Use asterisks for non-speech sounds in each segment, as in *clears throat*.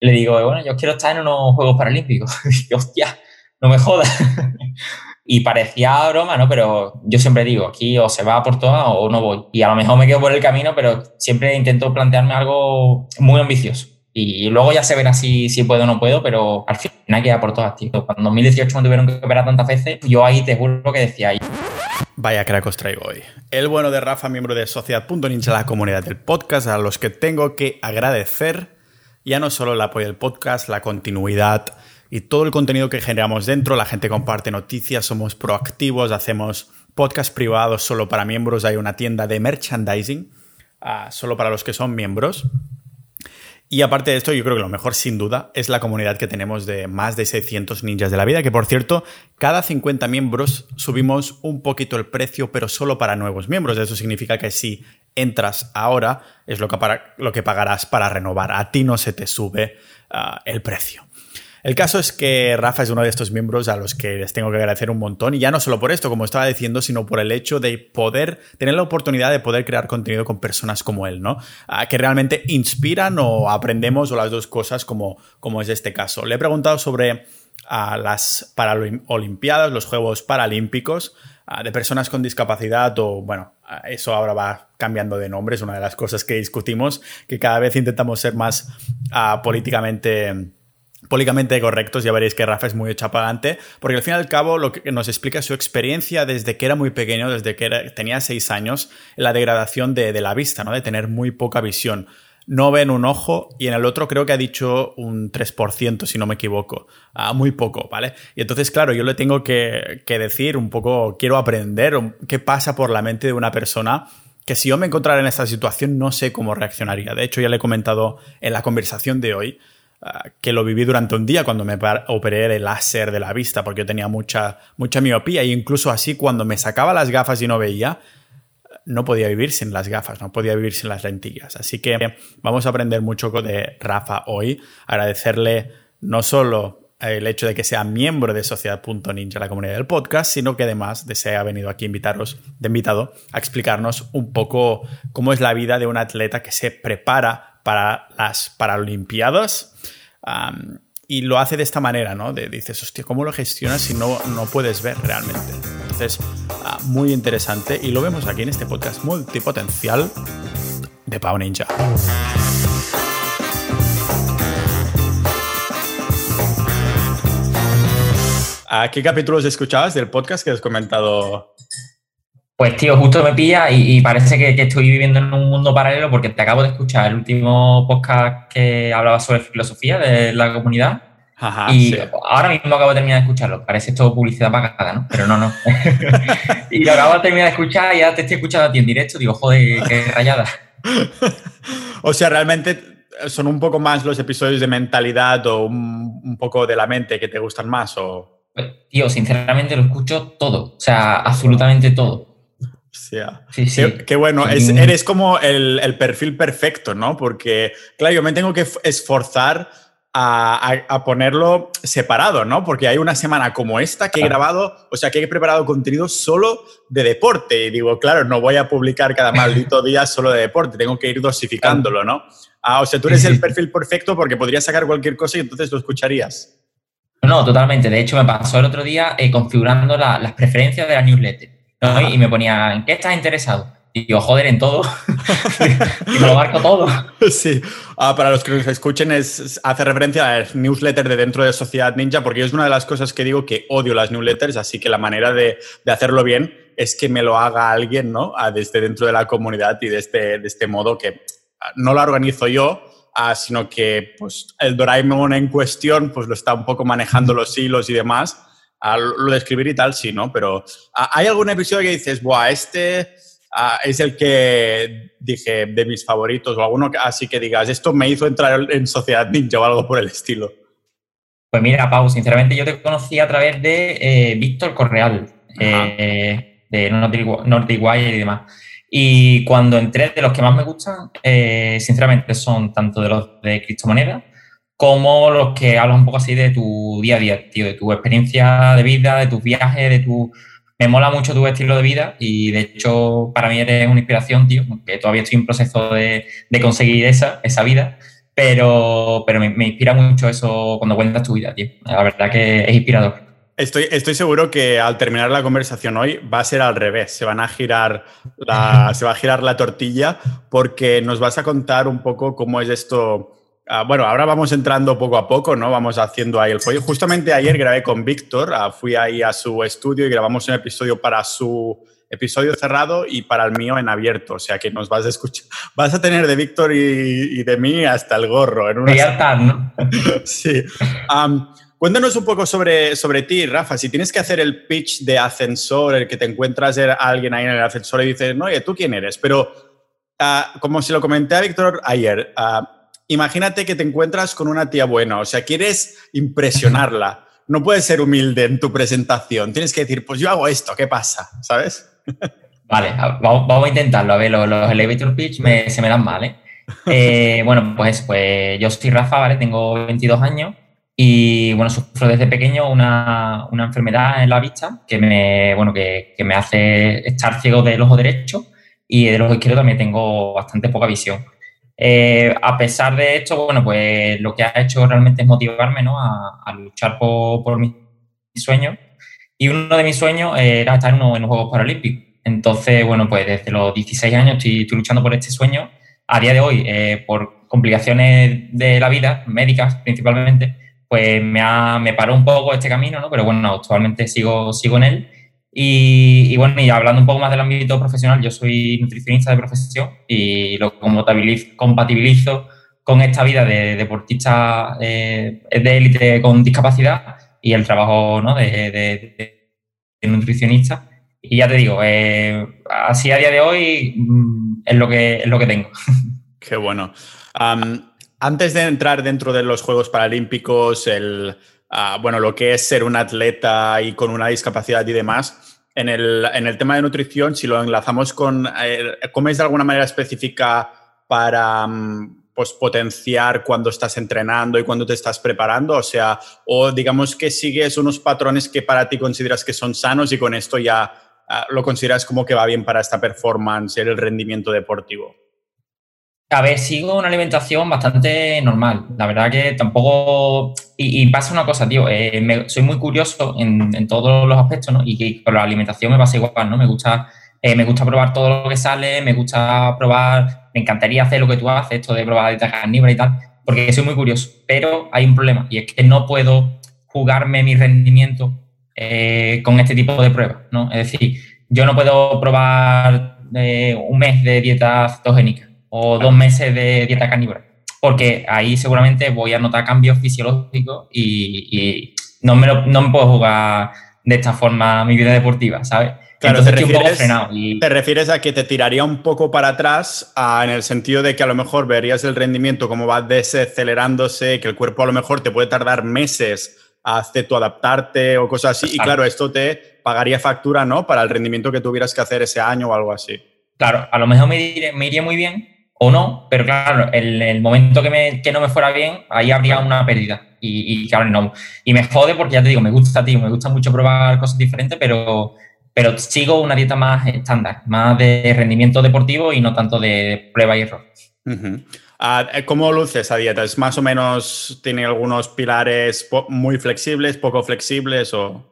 le digo, bueno, yo quiero estar en unos Juegos Paralímpicos. *laughs* y hostia, no me jodas. *laughs* y parecía broma, ¿no? Pero yo siempre digo, aquí o se va por todas o no voy. Y a lo mejor me quedo por el camino, pero siempre intento plantearme algo muy ambicioso. Y luego ya se verá si, si puedo o no puedo, pero al final queda por todas, tío. Cuando en 2018 me tuvieron que operar tantas veces, yo ahí te juro que decía... Vaya crack os traigo hoy. El bueno de Rafa, miembro de Sociedad.ninja, la comunidad del podcast, a los que tengo que agradecer ya no solo el apoyo del podcast, la continuidad, y todo el contenido que generamos dentro. La gente comparte noticias, somos proactivos, hacemos podcasts privados solo para miembros. Hay una tienda de merchandising uh, solo para los que son miembros. Y aparte de esto, yo creo que lo mejor, sin duda, es la comunidad que tenemos de más de 600 ninjas de la vida, que por cierto, cada 50 miembros subimos un poquito el precio, pero solo para nuevos miembros. Eso significa que si entras ahora, es lo que, lo que pagarás para renovar. A ti no se te sube uh, el precio. El caso es que Rafa es uno de estos miembros a los que les tengo que agradecer un montón, y ya no solo por esto, como estaba diciendo, sino por el hecho de poder tener la oportunidad de poder crear contenido con personas como él, ¿no? que realmente inspiran o aprendemos o las dos cosas como, como es este caso. Le he preguntado sobre a las Paralimpiadas, los Juegos Paralímpicos, de personas con discapacidad o, bueno, eso ahora va cambiando de nombre, es una de las cosas que discutimos, que cada vez intentamos ser más políticamente políticamente correctos, ya veréis que Rafa es muy chapagante, porque al fin y al cabo lo que nos explica su experiencia desde que era muy pequeño, desde que tenía seis años, la degradación de, la vista, ¿no? de tener muy poca visión. No ve en un ojo y en el otro creo que ha dicho un 3%, si no me equivoco. Ah, muy poco, ¿vale? Y entonces, claro, yo le tengo que, que decir un poco, quiero aprender qué pasa por la mente de una persona que si yo me encontrara en esta situación no sé cómo reaccionaría. De hecho, ya le he comentado en la conversación de hoy Ah, que lo viví durante un día cuando me operé el láser de la vista, porque yo tenía mucha, mucha miopía, e incluso así cuando me sacaba las gafas y no veía, no podía vivir sin las gafas, no podía vivir sin las lentillas. Así que vamos a aprender mucho de Rafa hoy, agradecerle no solo el hecho de que sea miembro de Sociedad.ninja, la comunidad del podcast, sino que además de se ha venido aquí invitaros, de invitado a explicarnos un poco cómo es la vida de un atleta que se prepara para las Paralimpiadas y lo hace de esta manera, ¿no? Dices, hostia, ¿cómo lo gestionas si no, no puedes ver realmente? Entonces, ah, muy interesante y lo vemos aquí en este podcast multipotencial de Pau Ninja. ¿A qué capítulos escuchabas del podcast que has comentado pues tío, justo me pilla y, parece que, estoy viviendo en un mundo paralelo porque te acabo de escuchar el último podcast que hablaba sobre filosofía de la comunidad. y ahora mismo acabo de terminar de escucharlo. Parece todo publicidad pagada, ¿no? Pero no, no. *laughs* *laughs* y lo acabo de terminar de escuchar y ya te estoy escuchando a ti en directo. Digo, joder, qué rayada. *laughs* o sea, realmente son un poco más los episodios de mentalidad o un, poco de la mente que te gustan más o... Pues, tío, sinceramente lo escucho todo. O sea, absolutamente todo. Sí, sí. Qué, bueno, eres como el, perfil perfecto, ¿no? Porque, claro, yo me tengo que esforzar a, ponerlo separado, ¿no? Porque hay una semana como esta que he grabado, o sea, que he preparado contenido solo de deporte. Y digo, claro, no voy a publicar cada maldito *laughs* día solo de deporte, tengo que ir dosificándolo, ¿no? Ah, o sea, tú eres el perfil perfecto porque podrías sacar cualquier cosa y entonces lo escucharías. No, totalmente. De hecho, me pasó el otro día eh, configurando las preferencias de la newsletter. Y me ponía, ¿en qué estás interesado? Y yo, joder, en todo. *laughs* y me lo marco todo. *laughs* Sí. Ah, para los que nos escuchen, es, hace referencia al newsletter de dentro de Sociedad Ninja, porque es una de las cosas que digo que odio las newsletters, así que la manera de, de hacerlo bien es que me lo haga alguien, ¿no? Ah, desde dentro de la comunidad y de este, de este modo que ah, no lo organizo yo, sino que pues, el Doraemon en cuestión pues, lo está un poco manejando los hilos y demás lo de escribir y tal, sí, ¿no? Pero ¿hay algún episodio que dices, buah, este es el que dije de mis favoritos o alguno así que digas, esto me hizo entrar en Sociedad Ninja o algo por el estilo? Pues mira, Pau, sinceramente yo te conocí a través de eh, Víctor Correal, eh, de Nordic Wire y demás. Y cuando entré, de los que más me gustan, eh, sinceramente son tanto de los de criptomonedas como los que hablan un poco así de tu día a día, tío, de tu experiencia de vida, de tus viajes, de tu... Me mola mucho tu estilo de vida y de hecho para mí eres una inspiración, tío, que todavía estoy en proceso de, conseguir esa, esa vida, pero, pero me, inspira mucho eso cuando cuentas tu vida, tío. La verdad que es inspirador. Estoy, estoy, seguro que al terminar la conversación hoy va a ser al revés. Se van a girar la, *laughs* se va a girar la tortilla porque nos vas a contar un poco cómo es esto. Ah, bueno, ahora vamos entrando poco a poco, ¿no? Vamos haciendo ahí el pollo. Justamente ayer grabé con Víctor, ah, fui ahí a su estudio y grabamos un episodio para su episodio cerrado y para el mío en abierto. O sea que nos vas a escuchar, *laughs* vas a tener de Víctor y, de mí hasta el gorro. En una... ¿no? *laughs* sí. cuéntanos un poco sobre, sobre ti, Rafa. Si tienes que hacer el pitch de ascensor, el que te encuentras a alguien ahí en el ascensor y dices, no, oye, ¿tú quién eres? Pero ah, como se lo comenté a Víctor ayer, imagínate que te encuentras con una tía buena, o sea, quieres impresionarla. No puedes ser humilde en tu presentación. Tienes que decir, pues yo hago esto, ¿qué pasa? ¿Sabes? Vale, vamos, a intentarlo. A ver, los, elevator pitch se me dan mal, ¿eh? ¿eh? bueno, pues, pues yo soy Rafa, ¿vale? Tengo 22 años y, bueno, sufro desde pequeño una, una enfermedad en la vista que me, bueno, que, que, me hace estar ciego del ojo derecho y del ojo izquierdo también tengo bastante poca visión. Eh, a pesar de esto, bueno, pues lo que ha hecho realmente es motivarme, ¿no? A, a luchar por, por mis sueños y uno de mis sueños era estar en, en los Juegos Paralímpicos. Entonces, bueno, pues desde los 16 años estoy, luchando por este sueño. A día de hoy, eh, por complicaciones de la vida, médicas principalmente, pues me, ha, me paró un poco este camino, ¿no? Pero bueno, actualmente sigo, sigo en él. Y, bueno, y hablando un poco más del ámbito profesional, yo soy nutricionista de profesión y lo compatibilizo con esta vida de deportista eh, de élite con discapacidad y el trabajo ¿no? de, nutricionista. Y ya te digo, eh, así a día de hoy mm, es, lo que, es lo que tengo. *laughs* Qué bueno. antes de entrar dentro de los Juegos Paralímpicos, el, ah, bueno, lo que es ser un atleta y con una discapacidad y demás, en el, en el tema de nutrición, si lo enlazamos con, eh, ¿comes de alguna manera específica para, mm, pues, potenciar cuando estás entrenando y cuando te estás preparando? O sea, o digamos que sigues unos patrones que para ti consideras que son sanos y con esto ya ah, lo consideras como que va bien para esta performance, el rendimiento deportivo. A ver, sigo una alimentación bastante normal. La verdad que tampoco... Y, pasa una cosa, tío. Eh, soy muy curioso en, todos los aspectos, ¿no? Y que con la alimentación me pasa igual, ¿no? Me gusta, eh, me gusta probar todo lo que sale, me gusta probar me encantaría hacer lo que tú haces, esto de probar dieta carnívora y tal, porque soy muy curioso. Pero hay un problema y es que no puedo jugarme mi rendimiento eh, con este tipo de pruebas, ¿no? Es decir, yo no puedo probar eh, un mes de dieta cetogénica o dos meses de dieta carnívora, porque ahí seguramente voy a notar cambios fisiológicos y, no, me no me puedo jugar de esta forma mi vida deportiva, ¿sabes? Claro, te refieres, te refieres, a que te tiraría un poco para atrás en el sentido de que a lo mejor verías el rendimiento como va desacelerándose, que el cuerpo a lo mejor te puede tardar meses a adaptarte o cosas así. Y claro, esto te pagaría factura, ¿no? Para el rendimiento que tuvieras que hacer ese año o algo así. Claro, a lo mejor me, iría, muy bien o no, pero claro, el, el momento que, me, que, no me fuera bien, ahí habría una pérdida. Y, claro, no. Y me jode porque ya te digo, me gusta, tío, me gusta mucho probar cosas diferentes, pero pero sigo una dieta más estándar, más de rendimiento deportivo y no tanto de prueba y error. Ah, eh, ¿Cómo luce esa dieta? ¿Es más o menos, tiene algunos pilares muy flexibles, poco flexibles o...?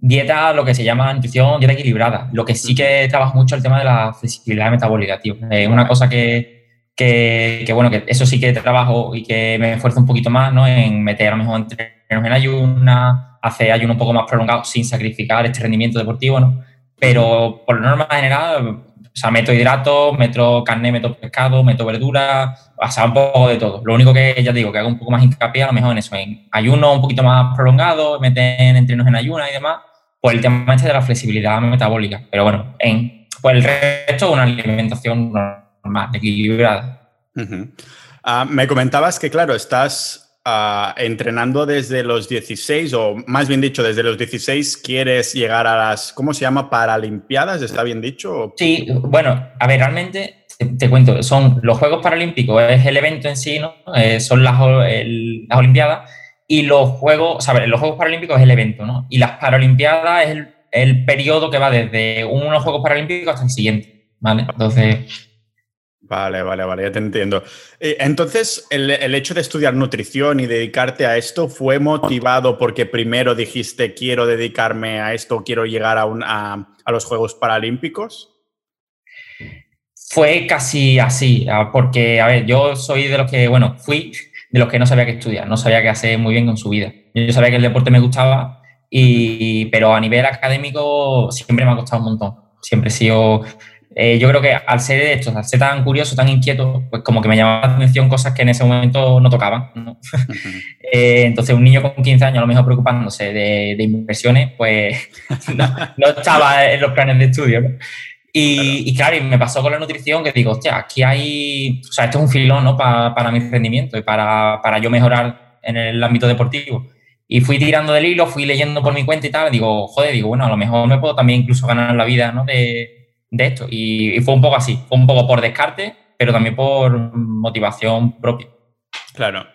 Dieta, lo que se llama nutrición, dieta equilibrada. Lo que sí que trabajo mucho el tema de la flexibilidad metabólica, tío. Es una cosa que, que, bueno, que eso sí que trabajo y que me esfuerzo un poquito más, ¿no? En meter a lo mejor entrenos en ayuna, hace ayuno un poco más prolongado sin sacrificar este rendimiento deportivo, ¿no? Pero por norma general, o sea, meto hidratos, meto carne, meto pescado, meto verdura, o sea, un poco de todo. Lo único que ya digo, que hago un poco más hincapié a lo mejor en eso, en ayuno un poquito más prolongado, meten entrenos en ayuna y demás, pues el tema este de la flexibilidad metabólica. Pero bueno, en, pues el resto una alimentación normal, equilibrada. Ah, me comentabas que, claro, estás entrenando desde los 16, o más bien dicho, desde los 16 quieres llegar a las, ¿cómo se llama? Paralimpiadas, ¿está bien dicho? Sí, bueno, a ver, realmente te, cuento, son los Juegos Paralímpicos, es el evento en sí, ¿no? Eh, son las, las Olimpiadas, y los Juegos, o sea, los Juegos Paralímpicos es el evento, ¿no? Y las Paralimpiadas es el, el periodo que va desde unos Juegos Paralímpicos hasta el siguiente, ¿vale? Entonces Vale, vale, vale, ya te entiendo. Eh, entonces, el, hecho de estudiar nutrición y dedicarte a esto fue motivado porque primero dijiste quiero dedicarme a esto, quiero llegar a, a, los Juegos Paralímpicos? Fue casi así, ah, porque, a ver, yo soy de los que, bueno, fui de los que no sabía qué estudiar, no sabía qué hacer muy bien con su vida. Yo sabía que el deporte me gustaba, y, pero a nivel académico siempre me ha costado un montón. Siempre he sido eh, yo creo que al ser esto, al ser tan curioso, tan inquieto, pues como que me llamaba la atención cosas que en ese momento no tocaban. *laughs* Eh, entonces, un niño con 15 años, a lo mejor preocupándose de, inversiones, pues *laughs* no, estaba en los planes de estudio. Y claro. y me pasó con la nutrición que digo, hostia, aquí hay, o sea, esto es un filón ¿no? para mi rendimiento y para, para yo mejorar en el ámbito deportivo. Y fui tirando del hilo, fui leyendo por mi cuenta y tal, digo, joder, digo, bueno, a lo mejor me puedo también incluso ganar la vida, ¿no? De, de esto. Y, fue un poco así, fue un poco por descarte, pero también por motivación propia. Claro.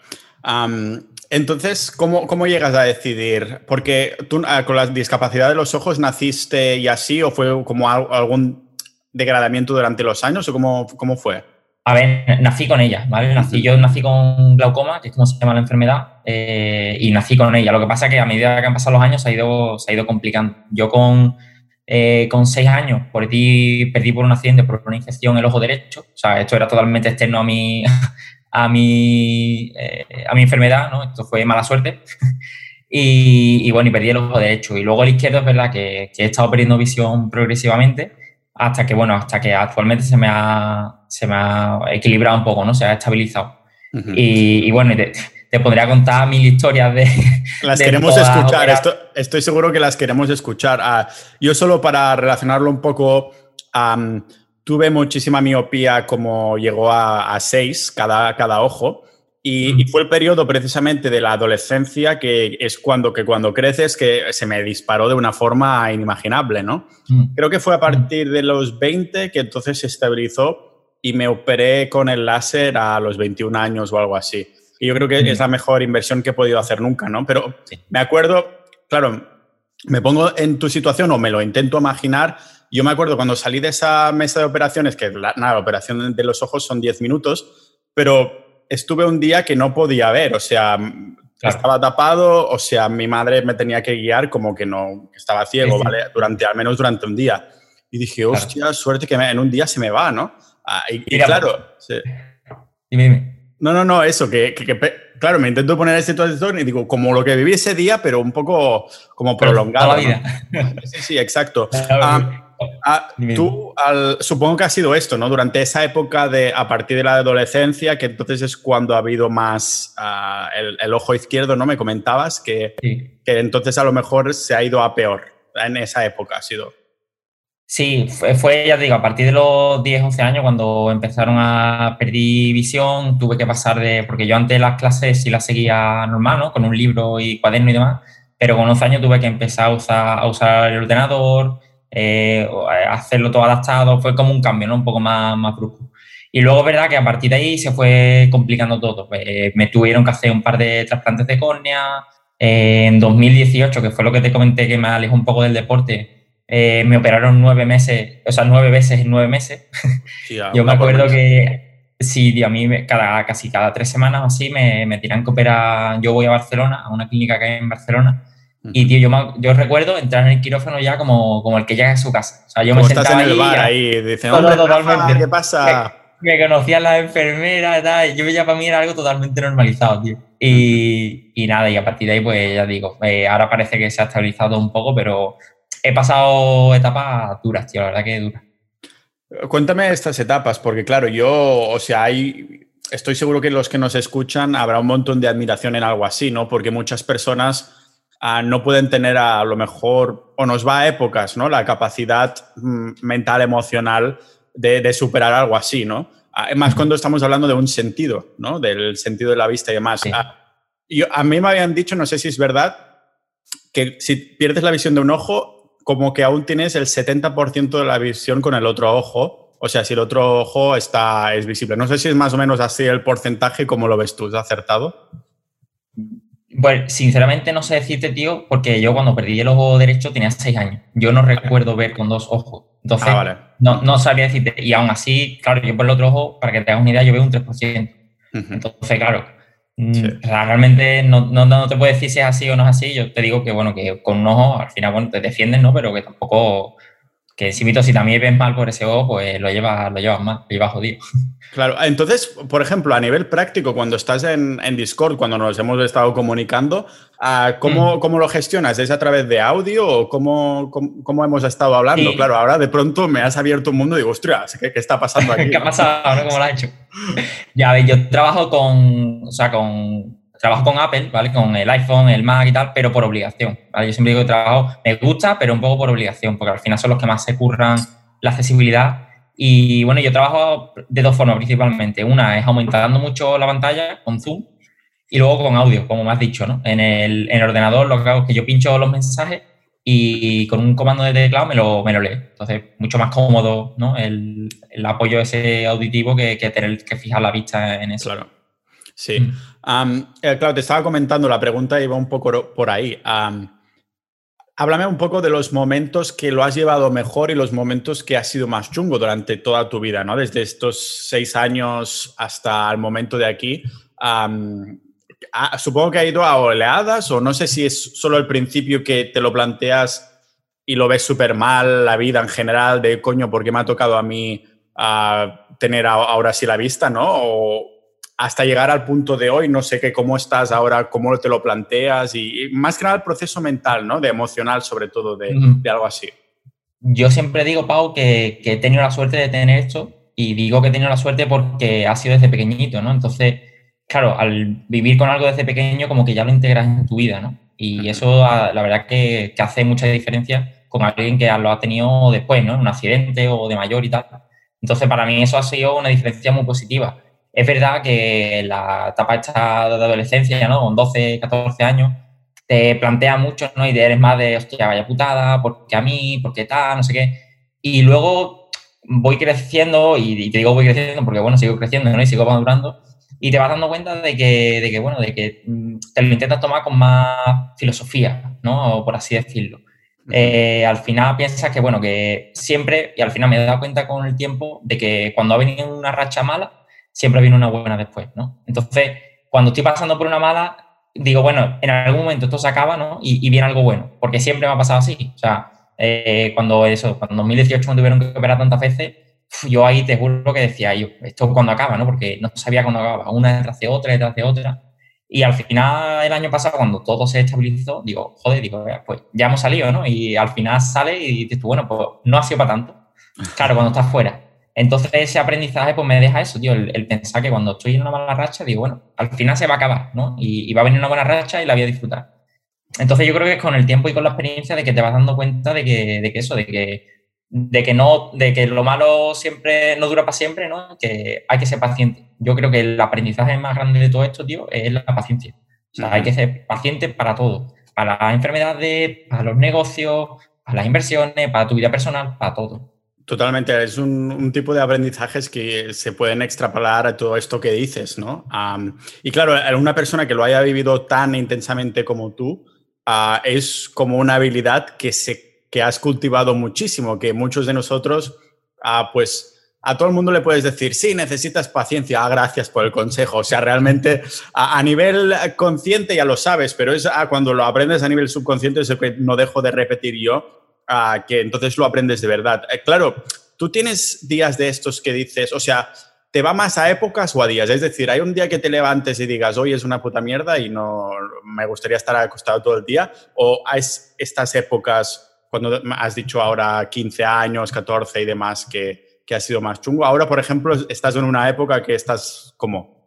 entonces, ¿cómo, ¿cómo, llegas a decidir? Porque tú ah, con la discapacidad de los ojos naciste y así, o fue como algún degradamiento durante los años, o cómo, cómo fue? A ver, nací con ella, ¿vale? Nací, yo nací con glaucoma, que es como se llama la enfermedad, eh, y nací con ella. Lo que pasa es que a medida que han pasado los años se ha ido, se ha ido complicando. Yo con eh, con seis años perdí, perdí por un accidente, por una infección el ojo derecho. O sea, esto era totalmente externo a mi, *laughs* a mi, eh, a mi enfermedad, ¿no? Esto fue mala suerte. *laughs* y, bueno, y perdí el ojo derecho. Y luego el izquierdo es verdad que, he estado perdiendo visión progresivamente hasta que, bueno, hasta que actualmente se me ha, se me ha equilibrado un poco, ¿no? Se ha estabilizado. y, y, bueno, te podría contar mil historias de... *laughs* Las queremos escuchar, estoy seguro que las queremos escuchar. Ah, yo solo para relacionarlo un poco, tuve muchísima miopía como llegó a, seis cada, cada ojo. Y, fue el periodo precisamente de la adolescencia que es cuando, que cuando creces que se me disparó de una forma inimaginable, ¿no? Creo que fue a partir de los 20 que entonces se estabilizó y me operé con el láser a los 21 años o algo así. Y yo creo que es la mejor inversión que he podido hacer nunca, ¿no? Pero me acuerdo, claro, me pongo en tu situación o me lo intento imaginar. Yo me acuerdo cuando salí de esa mesa de operaciones, que la, nada, la operación de los ojos son 10 minutos, pero estuve un día que no podía ver, o sea, estaba tapado, o sea, mi madre me tenía que guiar como que no, estaba ciego, ¿vale? Durante, al menos durante un día. Y dije, hostia, suerte que en un día se me va, ¿no? Ah, y, claro, sí. Dime, dime. No, no, no, eso, que, claro, me intento poner ese situación y digo, como lo que viví ese día, pero un poco como prolongado. vida. Sí, sí, exacto. *laughs* Ah, ah, tú, supongo que ha sido esto, ¿no? Durante esa época de, a partir de la adolescencia, que entonces es cuando ha habido más ah, el, ojo izquierdo, ¿no? Me comentabas que, que entonces a lo mejor se ha ido a peor en esa época, ha sido. Sí, fue, ya te digo, a partir de los 10, 11 años cuando empezaron a perder visión, tuve que pasar de, porque yo antes las clases sí las seguía normal, ¿no? Con un libro y cuaderno y demás, pero con 11 años tuve que empezar a usar, a usar el ordenador, eh, hacerlo todo adaptado, fue como un cambio, ¿no? Un poco más, más brusco. Y luego es verdad que a partir de ahí se fue complicando todo. Pues, eh, me tuvieron que hacer un par de trasplantes de córnea. Eh, en 2018, que fue lo que te comenté que me alejó un poco del deporte, eh, me operaron nueve meses, o sea, nueve veces en nueve meses. *laughs* Yo me acuerdo que sí, a mí cada, casi cada tres semanas o así me, me tiran que operar. Yo voy a Barcelona, a una clínica que hay en Barcelona. Y, tío, yo, yo recuerdo entrar en el quirófano ya como, como el que llega a su casa. O sea, yo me sentaba en el bar ahí, dice, totalmente. ¿qué pasa? *laughs* Me, conocían las enfermeras y tal. Yo ya para mí era algo totalmente normalizado, tío. Y, y, nada, y a partir de ahí, pues ya digo, eh, ahora parece que se ha estabilizado un poco, pero he pasado etapas duras, tío, la verdad que duras. Cuéntame estas etapas, porque claro, yo, o sea, hay, estoy seguro que los que nos escuchan habrá un montón de admiración en algo así, ¿no? Porque muchas personas ah, no pueden tener a, lo mejor, o nos va a épocas, ¿no? La capacidad mm, mental, emocional de, superar algo así, ¿no? Además, cuando estamos hablando de un sentido, ¿no? Del sentido de la vista y demás. Ah, yo, a mí me habían dicho, no sé si es verdad, que si pierdes la visión de un ojo, como que aún tienes el 70% de la visión con el otro ojo. O sea, si el otro ojo está, es visible. No sé si es más o menos así el porcentaje, como lo ves tú? ¿Es acertado? Bueno, sinceramente no sé decirte, tío, porque yo cuando perdí el ojo derecho tenía seis años. Yo no recuerdo ver con dos ojos. Entonces, ah, no, no sabría decirte. Y aún así, claro, yo por el otro ojo, para que te hagas una idea, yo veo un 3%. Entonces, claro, mm, realmente no, no, no, te puedo decir si es así o no es así. Yo te digo que, bueno, que con un ojo al final, bueno, te defienden, ¿no? Pero que tampoco que si, si también ves mal por ese ojo, pues lo llevas, lo llevas mal, lo llevas jodido. *laughs* Claro, entonces, por ejemplo, a nivel práctico, cuando estás en, Discord, cuando nos hemos estado comunicando, ah, ¿cómo, mm. ¿cómo, lo gestionas? ¿Es a través de audio o cómo, cómo, hemos estado hablando? Claro, ahora de pronto me has abierto un mundo y digo, ostras, ¿qué, qué está pasando *laughs* aquí? ¿Qué ha pasado? ¿Cómo lo has hecho? ya ves, yo trabajo con, o sea, con trabajo con Apple, ¿vale? Con el iPhone, el Mac y tal, pero por obligación, ¿vale? Yo siempre digo que trabajo, me gusta, pero un poco por obligación, porque al final son los que más se curran la accesibilidad. Y bueno, yo trabajo de dos formas principalmente. Una es aumentando mucho la pantalla con Zoom y luego con audio, como me has dicho, ¿no? En el, en el ordenador lo que hago es que yo pincho los mensajes y con un comando de teclado me lo, me lo lee. Entonces, mucho más cómodo, ¿no? El, el apoyo ese auditivo que, que, tener que fijar la vista en eso. Claro. Sí. Mm. Eh, claro, te estaba comentando, la pregunta iba un poco por ahí. háblame un poco de los momentos que lo has llevado mejor y los momentos que ha sido más chungo durante toda tu vida, ¿no? Desde estos seis años hasta el momento de aquí. supongo que ha ido a oleadas o no sé si es solo el principio que te lo planteas y lo ves súper mal, la vida en general, de coño, ¿por qué me ha tocado a mí tener ahora sí la vista, ¿no? O, hasta llegar al punto de hoy, no sé qué, cómo estás ahora, cómo te lo planteas y, más que nada el proceso mental, ¿no? De emocional sobre todo, de, algo así. Yo siempre digo, Pau, que, he tenido la suerte de tener esto y digo que he tenido la suerte porque ha sido desde pequeñito, ¿no? Entonces, claro, al vivir con algo desde pequeño como que ya lo integras en tu vida, ¿no? Y eso ah, la verdad que, que hace mucha diferencia con alguien que lo ha tenido después, ¿no? Un accidente o de mayor y tal. Entonces, para mí eso ha sido una diferencia muy positiva. Es verdad que la etapa esta de adolescencia, ¿no? Con 12, 14 años, te plantea mucho, ¿no? Y eres más de, hostia, vaya putada, porque a mí, porque tal, no sé qué. Y luego voy creciendo, y, te digo voy creciendo porque, bueno, sigo creciendo, ¿no? Y sigo madurando, y te vas dando cuenta de que, de que, bueno, de que mm, te lo intentas tomar con más filosofía, ¿no? O por así decirlo. Eh, al final piensas que, bueno, que siempre, y al final me he dado cuenta con el tiempo de que cuando ha venido una racha mala, siempre viene una buena después, ¿no? Entonces, cuando estoy pasando por una mala, digo, bueno, en algún momento esto se acaba, ¿no? Y, viene algo bueno, porque siempre me ha pasado así. O sea, eh, cuando eso, cuando en 2018 me tuvieron que operar tantas veces, yo ahí te juro que decía, yo, esto cuando acaba, ¿no? Porque no sabía cuándo acababa, una detrás de otra, detrás de otra. Y al final, el año pasado, cuando todo se estabilizó, digo, joder, digo, pues ya hemos salido, ¿no? Y al final sale y dices tú, bueno, pues no ha sido para tanto. Claro, cuando estás fuera. Entonces ese aprendizaje pues me deja eso, tío, el, pensar que cuando estoy en una mala racha, digo, bueno, al final se va a acabar, ¿no? Y, va a venir una buena racha y la voy a disfrutar. Entonces yo creo que es con el tiempo y con la experiencia de que te vas dando cuenta de que, de que eso, de que, de que no, de que lo malo siempre no dura para siempre, ¿no? Que hay que ser paciente. Yo creo que el aprendizaje más grande de todo esto, tío, es la paciencia. O sea, hay que ser paciente para todo. Para las enfermedades, para los negocios, para las inversiones, para tu vida personal, para todo. Totalmente, es un, tipo de aprendizajes que se pueden extrapolar a todo esto que dices, ¿no? y claro, una persona que lo haya vivido tan intensamente como tú, ah, es como una habilidad que, se, que has cultivado muchísimo, que muchos de nosotros, ah, pues a todo el mundo le puedes decir, sí, necesitas paciencia, ah, gracias por el consejo. O sea, realmente a, nivel consciente ya lo sabes, pero es cuando lo aprendes a nivel subconsciente, es lo que no dejo de repetir yo, que entonces lo aprendes de verdad. Eh, claro, tú tienes días de estos que dices, o sea, ¿te va más a épocas o a días? Es decir, hay un día que te levantes y digas, hoy es una puta mierda y no me gustaría estar acostado todo el día, o hay estas épocas, cuando has dicho ahora 15 años, 14 y demás, que, que ha sido más chungo. Ahora, por ejemplo, estás en una época que estás como...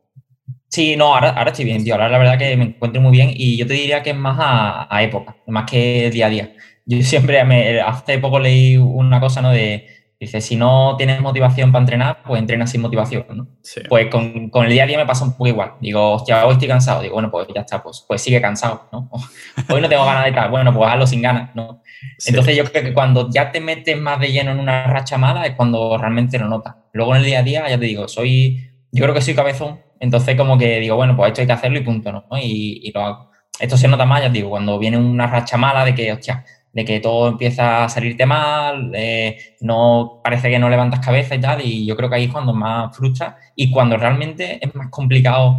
Sí, no, ahora, ahora estoy bien, tío. Ahora la verdad que me encuentro muy bien y yo te diría que es más a época, más que día a día yo siempre, me, hace poco leí una cosa, ¿no? De, dice, si no tienes motivación para entrenar, pues entrenas sin motivación, ¿no? Pues con, con, el día a día me pasa un poco igual. Digo, hostia, hoy estoy cansado. Digo, bueno, pues ya está, pues, pues sigue cansado, ¿no? *laughs* Hoy no tengo ganas de estar. Bueno, pues hazlo sin ganas, ¿no? Entonces yo creo que cuando ya te metes más de lleno en una racha mala es cuando realmente lo notas. Luego en el día a día, ya te digo, soy, yo creo que soy cabezón, entonces como que digo, bueno, pues esto hay que hacerlo y punto, ¿no? Y, y lo hago. Esto se nota más, ya te digo, cuando viene una racha mala de que, hostia, de que todo empieza a salirte mal, eh, no parece que no levantas cabeza y tal, y yo creo que ahí es cuando más frustra y cuando realmente es más complicado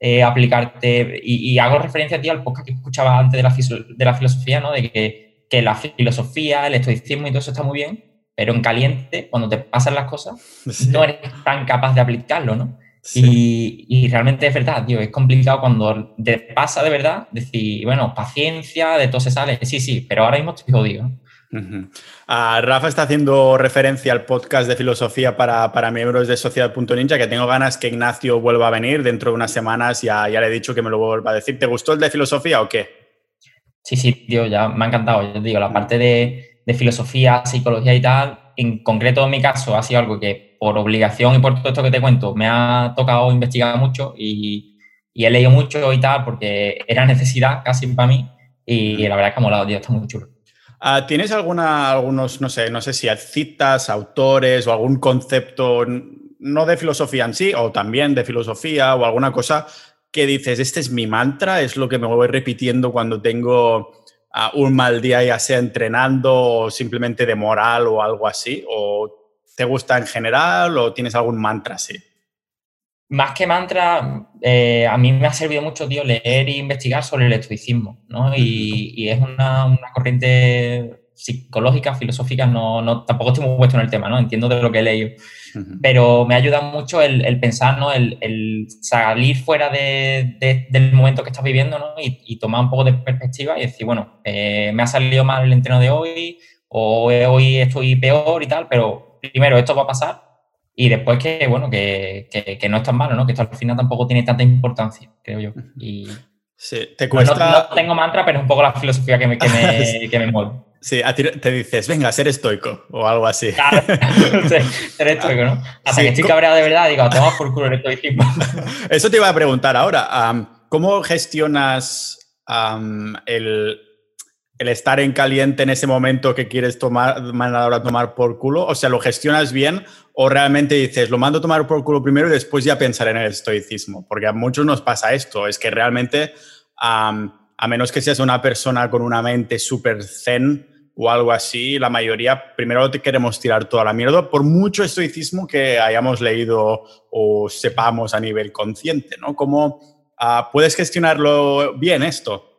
eh, aplicarte, y, hago referencia a ti al podcast que escuchaba antes de la, de la filosofía, ¿no? De que, que, la filosofía, el estoicismo y todo eso está muy bien, pero en caliente, cuando te pasan las cosas, *laughs* no eres tan capaz de aplicarlo, ¿no? Y, realmente es verdad, tío, es complicado cuando te pasa de verdad decir, bueno, paciencia, de todo se sale. Sí, sí, pero ahora mismo estoy jodido. Ah, Rafa está haciendo referencia al podcast de filosofía para, para miembros de Sociedad.ninja, que tengo ganas que Ignacio vuelva a venir dentro de unas semanas. Ya, ya le he dicho que me lo vuelva a decir. ¿Te gustó el de filosofía o qué? Sí, sí, tío, ya me ha encantado. Yo digo, la parte de, de filosofía, psicología y tal, en concreto en mi caso, ha sido algo que por obligación y por todo esto que te cuento, me ha tocado investigar mucho y, he leído mucho y tal, porque era necesidad casi para mí. Y la verdad es que ha molado, tío, está muy chulo. Ah, ¿Tienes alguna, algunos, no sé, no sé si citas, autores o algún concepto, no de filosofía en sí, o también de filosofía o alguna cosa que dices, este es mi mantra, es lo que me voy repitiendo cuando tengo un mal día, ya sea entrenando o simplemente de moral o algo así? ¿O ¿Te gusta en general o tienes algún mantra así? Más que mantra, eh, a mí me ha servido mucho, tío, leer e investigar sobre el estoicismo, ¿no? Y, es una, corriente psicológica, filosófica, no, no, tampoco estoy muy puesto en el tema, ¿no? Entiendo de lo que he leído. Pero me ha ayudado mucho el, pensar, ¿no? El, salir fuera del momento que estás viviendo, ¿no? Y, tomar un poco de perspectiva y decir, bueno, eh, me ha salido mal el entreno de hoy, o hoy estoy peor y tal, pero primero esto va a pasar y después que, bueno, que, que, no es tan malo, ¿no? Que esto al final tampoco tiene tanta importancia, creo yo. Y sí, te cuesta... No, tengo mantra, pero es un poco la filosofía que me, que me, *laughs* que me mueve. Sí, a ti te dices, venga, ser estoico o algo así. Claro, *laughs* ser estoico, ¿no? Hasta que estoy cabreado de verdad, digo, toma por culo el estoicismo. *laughs* Eso te iba a preguntar ahora. ¿Cómo gestionas el, el estar en caliente en ese momento que quieres tomar, mandar a tomar por culo? O sea, ¿lo gestionas bien o realmente dices, lo mando a tomar por culo primero y después ya pensaré en el estoicismo? Porque a muchos nos pasa esto, es que realmente, a menos que seas una persona con una mente súper zen o algo así, la mayoría primero te queremos tirar toda la mierda por mucho estoicismo que hayamos leído o sepamos a nivel consciente, ¿no? ¿Cómo ah, puedes gestionarlo bien esto?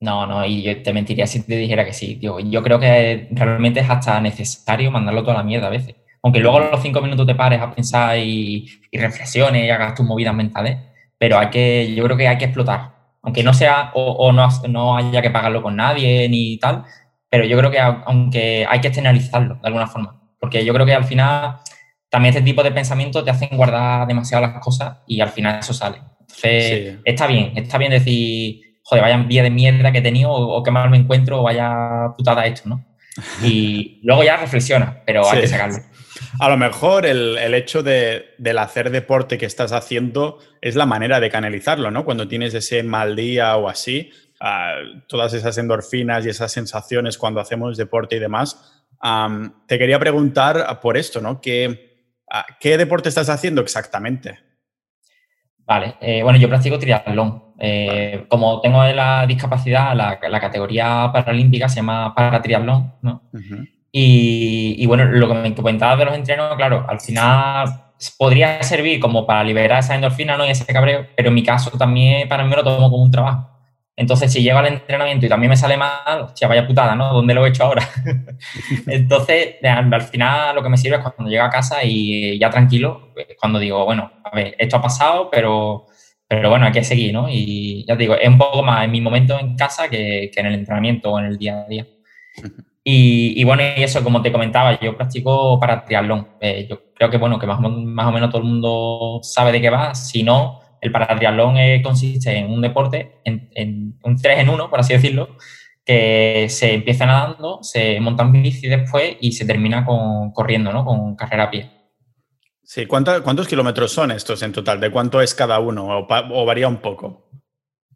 No, no, y yo te mentiría si te dijera que sí, tío. Yo creo que realmente es hasta necesario mandarlo toda la mierda a veces. Aunque luego los cinco minutos te pares a pensar y, reflexiones y hagas tus movidas mentales, pero hay que, yo creo que hay que explotar. Aunque no sea o, no, no haya que pagarlo con nadie ni tal, pero yo creo que aunque hay que externalizarlo de alguna forma. Porque yo creo que al final también este tipo de pensamientos te hacen guardar demasiado las cosas y al final eso sale. Entonces, está bien, está bien decir joder, vaya día de mierda que he tenido o, qué mal me encuentro o vaya putada esto, ¿no? Y *laughs* luego ya reflexiona, pero hay que sacarlo. A lo mejor el, hecho de, del hacer deporte que estás haciendo es la manera de canalizarlo, ¿no? Cuando tienes ese mal día o así, ah, todas esas endorfinas y esas sensaciones cuando hacemos deporte y demás. te quería preguntar por esto, ¿no? ¿Qué, ah, ¿Qué deporte estás haciendo exactamente? Vale, eh, bueno, yo practico triatlón. Eh, como tengo la discapacidad, la, categoría paralímpica se llama paratriatlón, ¿no? y, y, bueno, lo que me comentaba de los entrenos, claro, al final podría servir como para liberar esa endorfina ¿no? y ese cabreo, pero en mi caso también para mí me lo tomo como un trabajo. Entonces, si llego al entrenamiento y también me sale mal, hostia, vaya putada, ¿no? ¿Dónde lo he hecho ahora? *laughs* Entonces, al final lo que me sirve es cuando llego a casa y ya tranquilo, pues, cuando digo, bueno, a ver, esto ha pasado, pero, pero bueno, hay que seguir, ¿no? Y ya te digo, es un poco más en mi momento en casa que, que en el entrenamiento o en el día a día. Y, y, bueno, y eso, como te comentaba, yo practico para triatlón. Eh, yo creo que, bueno, que más, más o menos todo el mundo sabe de qué va. Si no, el paratriatlón eh, consiste en un deporte, en, un 3 en 1, por así decirlo, que se empieza nadando, se monta en bici después y se termina con, corriendo, ¿no? Con carrera a pie. Sí, ¿cuántos kilómetros son estos en total? ¿De cuánto es cada uno? ¿O, varía un poco?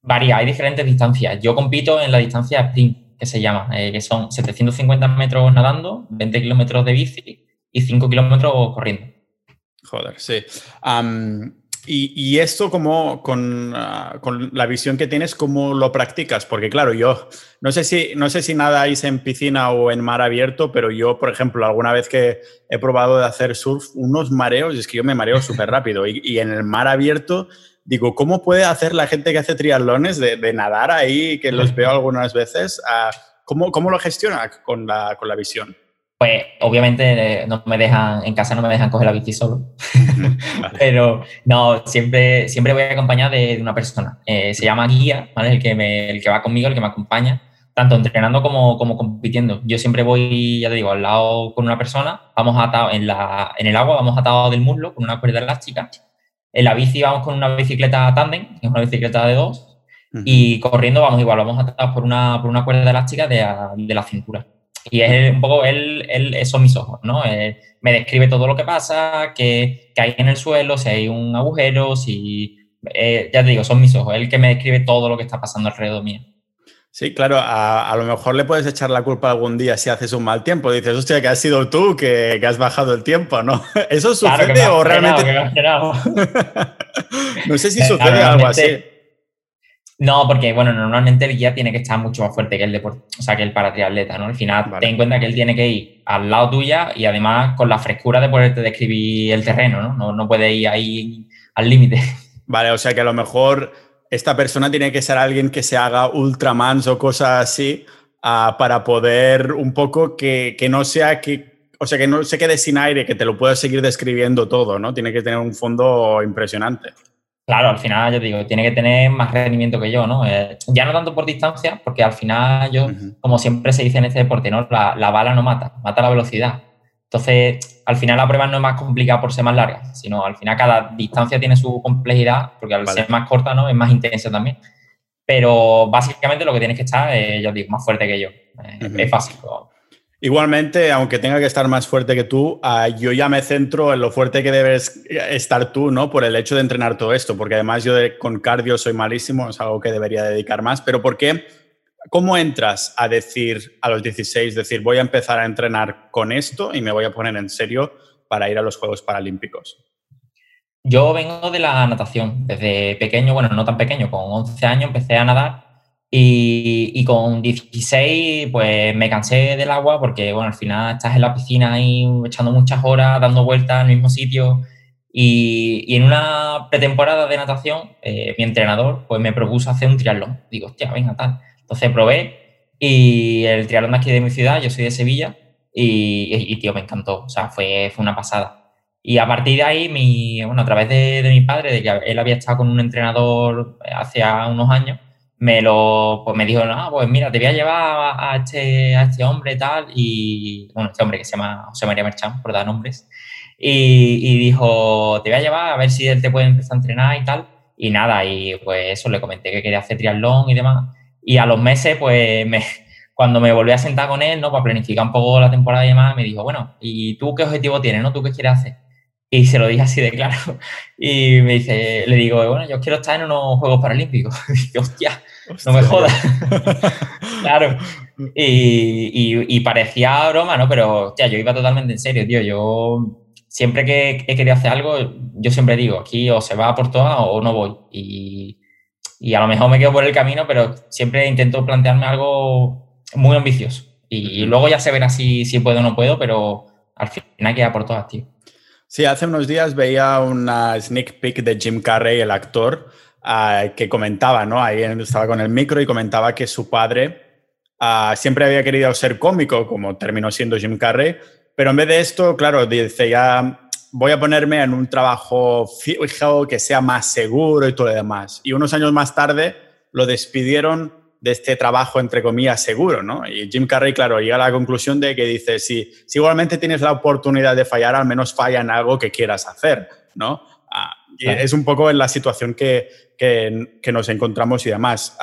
Varía, hay diferentes distancias. Yo compito en la distancia sprint, que se llama, eh, que son 750 metros nadando, 20 kilómetros de bici y 5 kilómetros corriendo. Joder, sí. Y, esto como ah, con, la visión que tienes, ¿cómo lo practicas? Porque claro, yo no sé si, no sé si nadáis en piscina o en mar abierto, pero yo, por ejemplo, alguna vez que he probado de hacer surf, unos mareos, es que yo me mareo *laughs* súper rápido. Y, en el mar abierto, digo, ¿cómo puede hacer la gente que hace triatlones de, nadar ahí, que los veo algunas veces? ¿cómo, ¿Cómo lo gestiona con la, con la visión? Pues obviamente eh, no me dejan, en casa no me dejan coger la bici solo, *laughs* pero no, siempre, siempre voy acompañado de, de una persona. Eh, se llama guía, ¿vale? El que, me, el que va conmigo, el que me acompaña, tanto entrenando como, como compitiendo. Yo siempre voy, ya te digo, al lado con una persona, vamos atados en, la, en el agua, vamos atados del muslo con una cuerda elástica. En la bici vamos con una bicicleta tándem, que es una bicicleta de dos, y corriendo vamos igual, vamos atados por una, por una cuerda elástica de, de la cintura. Y es un poco él, él son mis ojos, ¿no? Eh, me describe todo lo que pasa, que, que, hay en el suelo, si hay un agujero, si... Eh, ya te digo, son mis ojos, él que me describe todo lo que está pasando alrededor mío. Sí, claro, a, a, lo mejor le puedes echar la culpa algún día si haces un mal tiempo. Dices, hostia, que has sido tú que, que has bajado el tiempo, ¿no? *laughs* ¿Eso sucede o realmente.? *laughs* no sé si *laughs* sucede algo así. No, porque bueno, normalmente el guía tiene que estar mucho más fuerte que el deporte, o sea, que el paratriatleta, ¿no? Al final ten en cuenta que él tiene que ir al lado tuya y además con la frescura de poderte describir el terreno, ¿no? No, no puede ir ahí al límite. *laughs* Vale, o sea que a lo mejor esta persona tiene que ser alguien que se haga ultramans o cosas así uh, para poder un poco que, que, no sea que, o sea, que no se quede sin aire, que te lo puedas seguir describiendo todo, ¿no? Tiene que tener un fondo impresionante. Claro, al final yo digo, tiene que tener más rendimiento que yo, ¿no? Eh, ya no tanto por distancia, porque al final yo, como siempre se dice en este deporte, ¿no? La, bala no mata, mata la velocidad. Entonces, al final la prueba no es más complicada por ser más larga, sino al final cada distancia tiene su complejidad, porque al ser más corta, ¿no? Es más intensa también. Pero básicamente lo que tienes que estar, es, yo digo, más fuerte que yo. Es fácil. Igualmente, aunque tenga que estar más fuerte que tú, ah, yo ya me centro en lo fuerte que debes estar tú, ¿no? Por el hecho de entrenar todo esto, porque además yo con cardio soy malísimo, es algo que debería dedicar más, pero ¿por qué? ¿Cómo entras a decir a los 16, decir, voy a empezar a entrenar con esto y me voy a poner en serio para ir a los Juegos Paralímpicos? Yo vengo de la natación. Desde pequeño, bueno, no tan pequeño, con 11 años empecé a nadar y, con 16, pues me cansé del agua porque, bueno, al final estás en la piscina ahí echando muchas horas, dando vueltas el mismo sitio. Y, y en una pretemporada de natación, eh, mi entrenador pues me propuso hacer un triatlón. Digo, hostia, venga, tal. Entonces probé y el triatlón de aquí de mi ciudad, yo soy de Sevilla, y, y tío, me encantó. O sea, fue, fue una pasada. Y a partir de ahí, mi, bueno, a través de, de mi padre, de que él había estado con un entrenador hace unos años, me lo pues me dijo, no, pues mira, te voy a llevar a este, a este hombre tal, y bueno, este hombre que se llama José María Merchán, por dar nombres, y, y, dijo, te voy a llevar a ver si él te puede empezar a entrenar y tal, y nada, y pues eso, le comenté que quería hacer triatlón y demás, y a los meses, pues me, *laughs* cuando me volví a sentar con él, ¿no? Para planificar un poco la temporada y demás, me dijo, bueno, ¿y tú qué objetivo tienes, no? ¿Tú qué quieres hacer? Y se lo dije así de claro. *laughs* Y me dice, le digo, bueno, yo quiero estar en unos Juegos Paralímpicos. *laughs* Y dije, hostia, no me jodas. *laughs* claro. Y, y, parecía broma, ¿no? Pero, hostia, yo iba totalmente en serio, tío. Yo siempre que he querido hacer algo, yo siempre digo, aquí o se va por todas o no voy. Y, y a lo mejor me quedo por el camino, pero siempre intento plantearme algo muy ambicioso. Y, luego ya se verá si, si puedo o no puedo, pero al final queda por todas, tío. Sí, hace unos días veía una sneak peek de Jim Carrey, el actor, ah, que comentaba, ¿no? Ahí estaba con el micro y comentaba que su padre ah, siempre había querido ser cómico, como terminó siendo Jim Carrey, pero en vez de esto, claro, dice ya voy a ponerme en un trabajo fijo que sea más seguro y todo lo demás. Y unos años más tarde lo despidieron de este trabajo, entre comillas, seguro, ¿no? Y Jim Carrey, claro, llega a la conclusión de que dice, si, si igualmente tienes la oportunidad de fallar, al menos falla en algo que quieras hacer, ¿no? Ah, y es un poco en la situación que, que, nos encontramos y demás.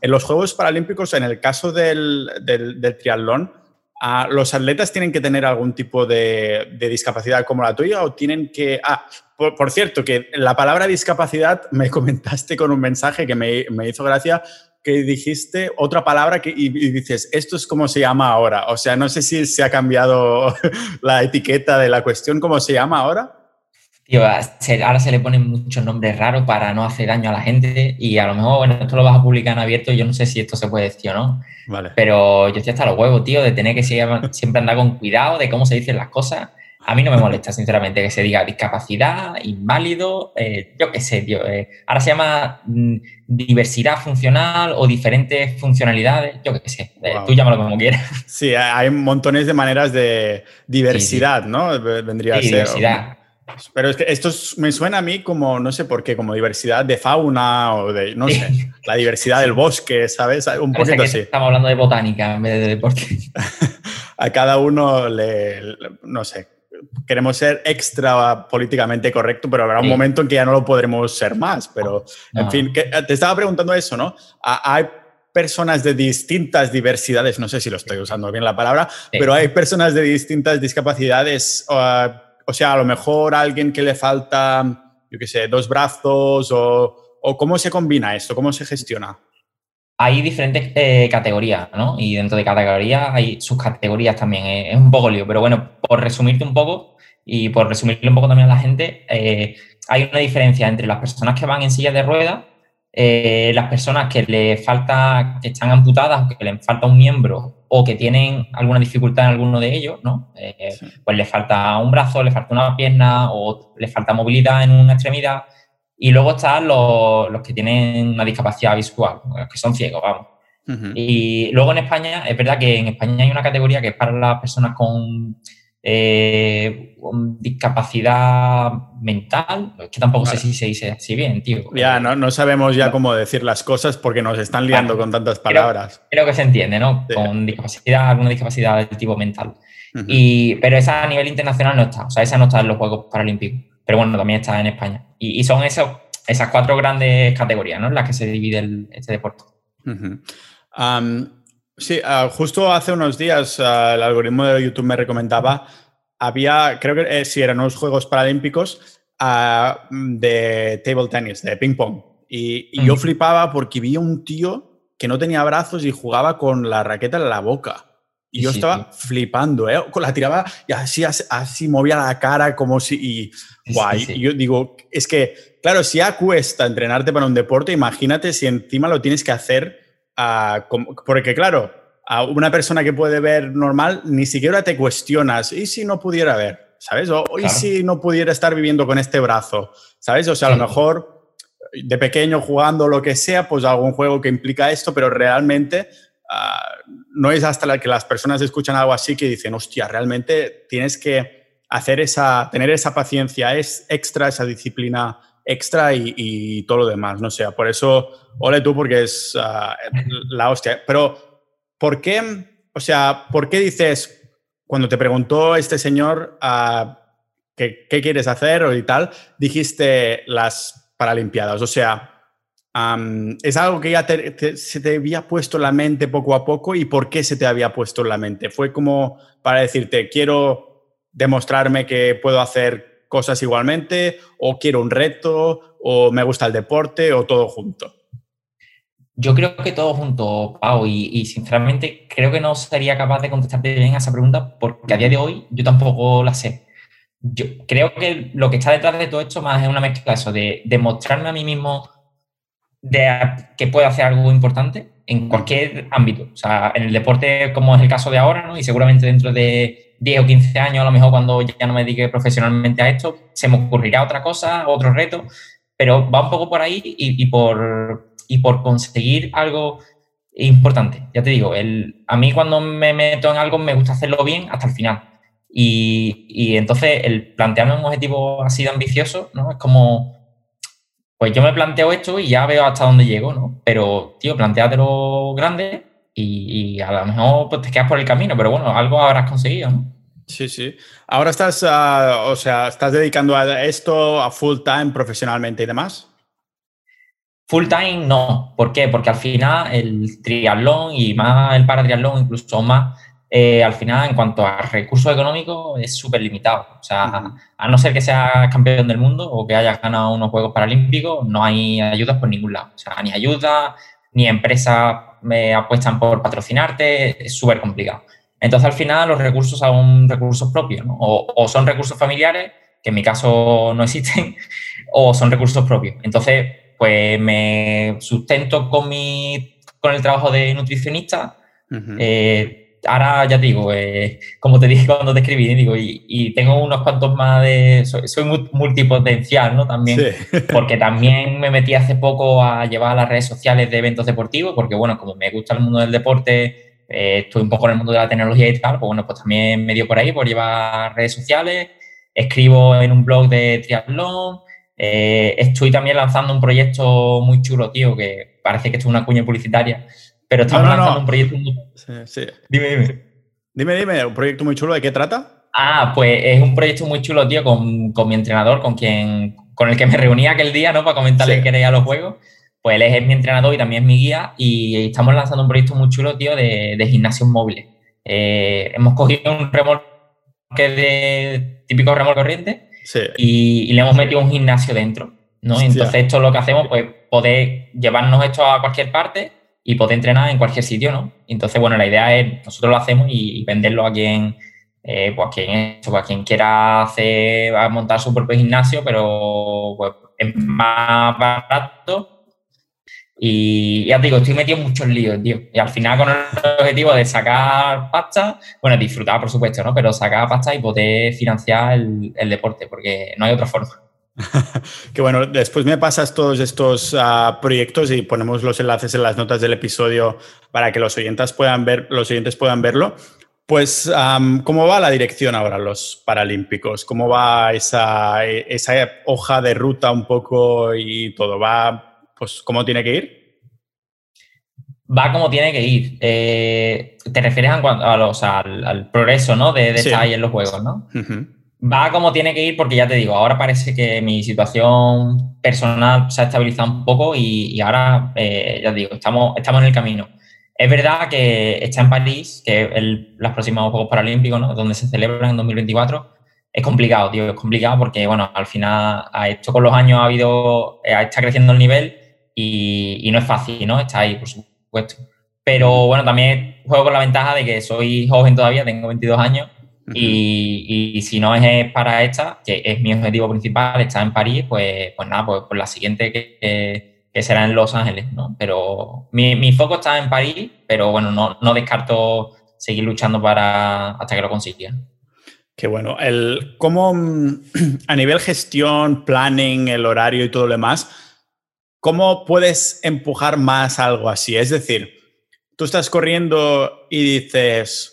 en los Juegos Paralímpicos, en el caso del, del, del triatlón, ah, ¿los atletas tienen que tener algún tipo de, de, discapacidad como la tuya o tienen que... Ah, por, por, cierto, que la palabra discapacidad *laughs* me comentaste con un mensaje que me, me hizo gracia que dijiste otra palabra que, y, dices, esto es como se llama ahora. O sea, no sé si se ha cambiado *laughs* la etiqueta de la cuestión, ¿cómo se llama ahora? Tío, ahora se le ponen muchos nombres raros para no hacer daño a la gente y a lo mejor, bueno, esto lo vas a publicar en abierto, yo no sé si esto se puede decir o no. Vale. Pero yo estoy hasta los huevos, tío, de tener que siempre andar con cuidado de cómo se dicen las cosas. A mí no me molesta, sinceramente, que se diga discapacidad, inválido, eh, yo qué sé, tío. Eh, ahora se llama mm, diversidad funcional o diferentes funcionalidades, yo qué sé. Eh, tú llámalo como quieras. Sí, hay montones de maneras de diversidad, ¿no? Vendría a ser. Diversidad. Pero es que esto me suena a mí como, no sé por qué, como diversidad de fauna o de, no sé, la diversidad del bosque, ¿sabes? Un poquito así. Estamos hablando de botánica en vez de deporte. *laughs* a cada uno le, no sé, queremos ser extra políticamente correcto, pero habrá un momento en que ya no lo podremos ser más. Pero, en fin, te estaba preguntando eso, ¿no? Hay personas de distintas diversidades, no sé si lo estoy usando bien la palabra, pero hay personas de distintas discapacidades. o sea, a lo mejor alguien que le falta, yo qué sé, dos brazos o, o cómo se combina esto, cómo se gestiona hay diferentes eh, categorías, ¿no? Y dentro de categorías hay subcategorías también. Es, un poco lío, pero bueno, por resumirte un poco y por resumirle un poco también a la gente, eh, hay una diferencia entre las personas que van en silla de ruedas, eh, las personas que le falta, que están amputadas, que les falta un miembro o que tienen alguna dificultad en alguno de ellos, ¿no? Pues les falta un brazo, les falta una pierna o les falta movilidad en una extremidad y luego están los, que tienen una discapacidad visual, que son ciegos, vamos. Y luego en España, es verdad que en España hay una categoría que es para las personas con, eh, discapacidad mental, que tampoco sé si se dice así bien, tío. Ya, no, no sabemos ya cómo decir las cosas porque nos están liando con tantas palabras. Creo, que se entiende, ¿no? Con discapacidad, alguna discapacidad del tipo mental. y, pero esa a nivel internacional no está, o sea, esa no está en los Juegos Paralímpicos pero bueno, también está en España. Y, son esos, esas cuatro grandes categorías, ¿no? En las que se divide este deporte. sí, ah, justo hace unos días ah, el algoritmo de YouTube me recomendaba, había, creo que eh, sí, eran unos Juegos Paralímpicos ah, de table tennis, de ping pong. Y, yo flipaba porque vi un tío que no tenía brazos y jugaba con la raqueta en la boca. Y yo estaba flipando, ¿eh? La tiraba y así, así, movía la cara como si... Y, guay. y yo digo, es que, claro, si ya cuesta entrenarte para un deporte, imagínate si encima lo tienes que hacer... porque, claro, a una persona que puede ver normal, ni siquiera te cuestionas, ¿y si no pudiera ver? ¿Sabes? O ¿y si no pudiera estar viviendo con este brazo? ¿Sabes? O sea, a lo mejor de pequeño jugando lo que sea, pues algún juego que implica esto, pero realmente Ah, no es hasta la que las personas escuchan algo así que dicen, hostia, realmente tienes que hacer esa, tener esa paciencia es extra, esa disciplina extra y, todo lo demás, no sé, por eso, ole tú porque es ah, la hostia. Pero, ¿por qué, o sea, por qué dices, cuando te preguntó este señor uh, qué quieres hacer y tal, dijiste las Paralimpiadas, o sea, ¿Es algo que ya se te había puesto en la mente poco a poco y por qué se te había puesto en la mente? ¿Fue como para decirte, quiero demostrarme que puedo hacer cosas igualmente o quiero un reto o me gusta el deporte o todo junto? Yo creo que todo junto, Pau, y, sinceramente creo que no sería capaz de contestarte bien a esa pregunta porque a día de hoy yo tampoco la sé. Yo creo que lo que está detrás de todo esto más es una mezcla eso, de demostrarme a mí mismo de que puede hacer algo importante en cualquier ámbito. O sea, en el deporte, como es el caso de ahora, ¿no? Y seguramente dentro de 10 o 15 años, a lo mejor cuando ya no me dedique profesionalmente a esto, se me ocurrirá otra cosa, otro reto, pero va un poco por ahí y, por, y por conseguir algo importante. Ya te digo, el, a mí cuando me meto en algo me gusta hacerlo bien hasta el final. Y, y entonces el plantearme un objetivo así de ambicioso, ¿no? Es como pues yo me planteo esto y ya veo hasta dónde llego, ¿no? Pero, tío, planteátelo grande y, y a lo mejor pues, te quedas por el camino, pero bueno, algo habrás conseguido, ¿no? Sí, sí. Ahora estás, ah, o sea, estás dedicando a esto a full time profesionalmente y demás. Full time no. ¿Por qué? Porque al final el triatlón y más el paratriatlón, incluso más, eh, al final, en cuanto a recursos económicos, es súper limitado. O sea, a no ser que seas campeón del mundo o que hayas ganado unos Juegos Paralímpicos, no hay ayudas por ningún lado. O sea, ni ayuda, ni empresas me apuestan por patrocinarte, es súper complicado. Entonces, al final, los recursos son recursos propios, ¿no? o, son recursos familiares que en mi caso *laughs* no existen, o son recursos propios. Entonces, pues me sustento con, mi, con el trabajo de nutricionista. Eh, ahora ya te digo, eh, como te dije cuando te escribí, digo, y, tengo unos cuantos más de. Soy, multipotencial, ¿no? También, porque también me metí hace poco a llevar las redes sociales de eventos deportivos, porque bueno, como me gusta el mundo del deporte, eh, estoy un poco en el mundo de la tecnología y tal, pues bueno, pues también me dio por ahí por llevar redes sociales escribo en un blog de triatlón, eh, estoy también lanzando un proyecto muy chulo, tío, que parece que esto es una cuña publicitaria, pero estamos lanzando un proyecto muy... Sí, sí. Dime, dime. Dime, dime, un proyecto muy chulo, ¿de qué trata? Ah, pues es un proyecto muy chulo, tío, con, mi entrenador, con quien con el que me reuní aquel día, ¿no? Para comentarle que era los juegos. Pues él es mi entrenador y también es mi guía y estamos lanzando un proyecto muy chulo, tío, de, de gimnasios móviles. Eh, hemos cogido un remolque de típico remolque corriente y, le hemos metido un gimnasio dentro, ¿no? Entonces esto es lo que hacemos, pues poder llevarnos esto a cualquier parte y poder entrenar en cualquier sitio, ¿no? Entonces, bueno, la idea es, nosotros lo hacemos y, venderlo a quien, eh, pues, quien, pues, a quien quiera hacer, a montar su propio gimnasio, pero pues, es más barato y ya te digo, estoy metido en muchos líos, tío. Y al final con el objetivo de sacar pasta, bueno, disfrutar, por supuesto, ¿no? Pero sacar pasta y poder financiar el, deporte, porque no hay otra forma. *laughs* que bueno, después me pasas todos estos ah, proyectos y ponemos los enlaces en las notas del episodio para que los oyentes puedan, ver, los oyentes puedan verlo. Pues, ¿cómo va la dirección ahora los Paralímpicos? ¿Cómo va esa, esa hoja de ruta un poco y todo? ¿Va pues, ¿cómo tiene que ir? Va como tiene que ir. Eh, te refieres a, al, progreso, ¿no? De, estar ahí en los juegos, ¿no? Va como tiene que ir porque ya te digo, ahora parece que mi situación personal se ha estabilizado un poco y, ahora, eh, ya te digo, estamos, estamos en el camino. Es verdad que está en París, que es los próximos Juegos Paralímpicos, ¿no? Donde se celebran en 2024 es complicado, tío, es complicado porque, bueno, al final a esto con los años ha habido, eh, está creciendo el nivel y, no es fácil, ¿no? Está ahí, por supuesto. Pero bueno, también juego con la ventaja de que soy joven todavía, tengo 22 años y, si no es para esta, que es mi objetivo principal, estar en París, pues, pues nada, pues, la siguiente que, que, será en Los Ángeles, ¿no? Pero mi, mi foco está en París, pero bueno, no, no descarto seguir luchando para hasta que lo consiga. Qué bueno. El, ¿Cómo *clears throat* a nivel gestión, planning, el horario y todo lo demás? ¿Cómo puedes empujar más algo así? Es decir, tú estás corriendo y dices,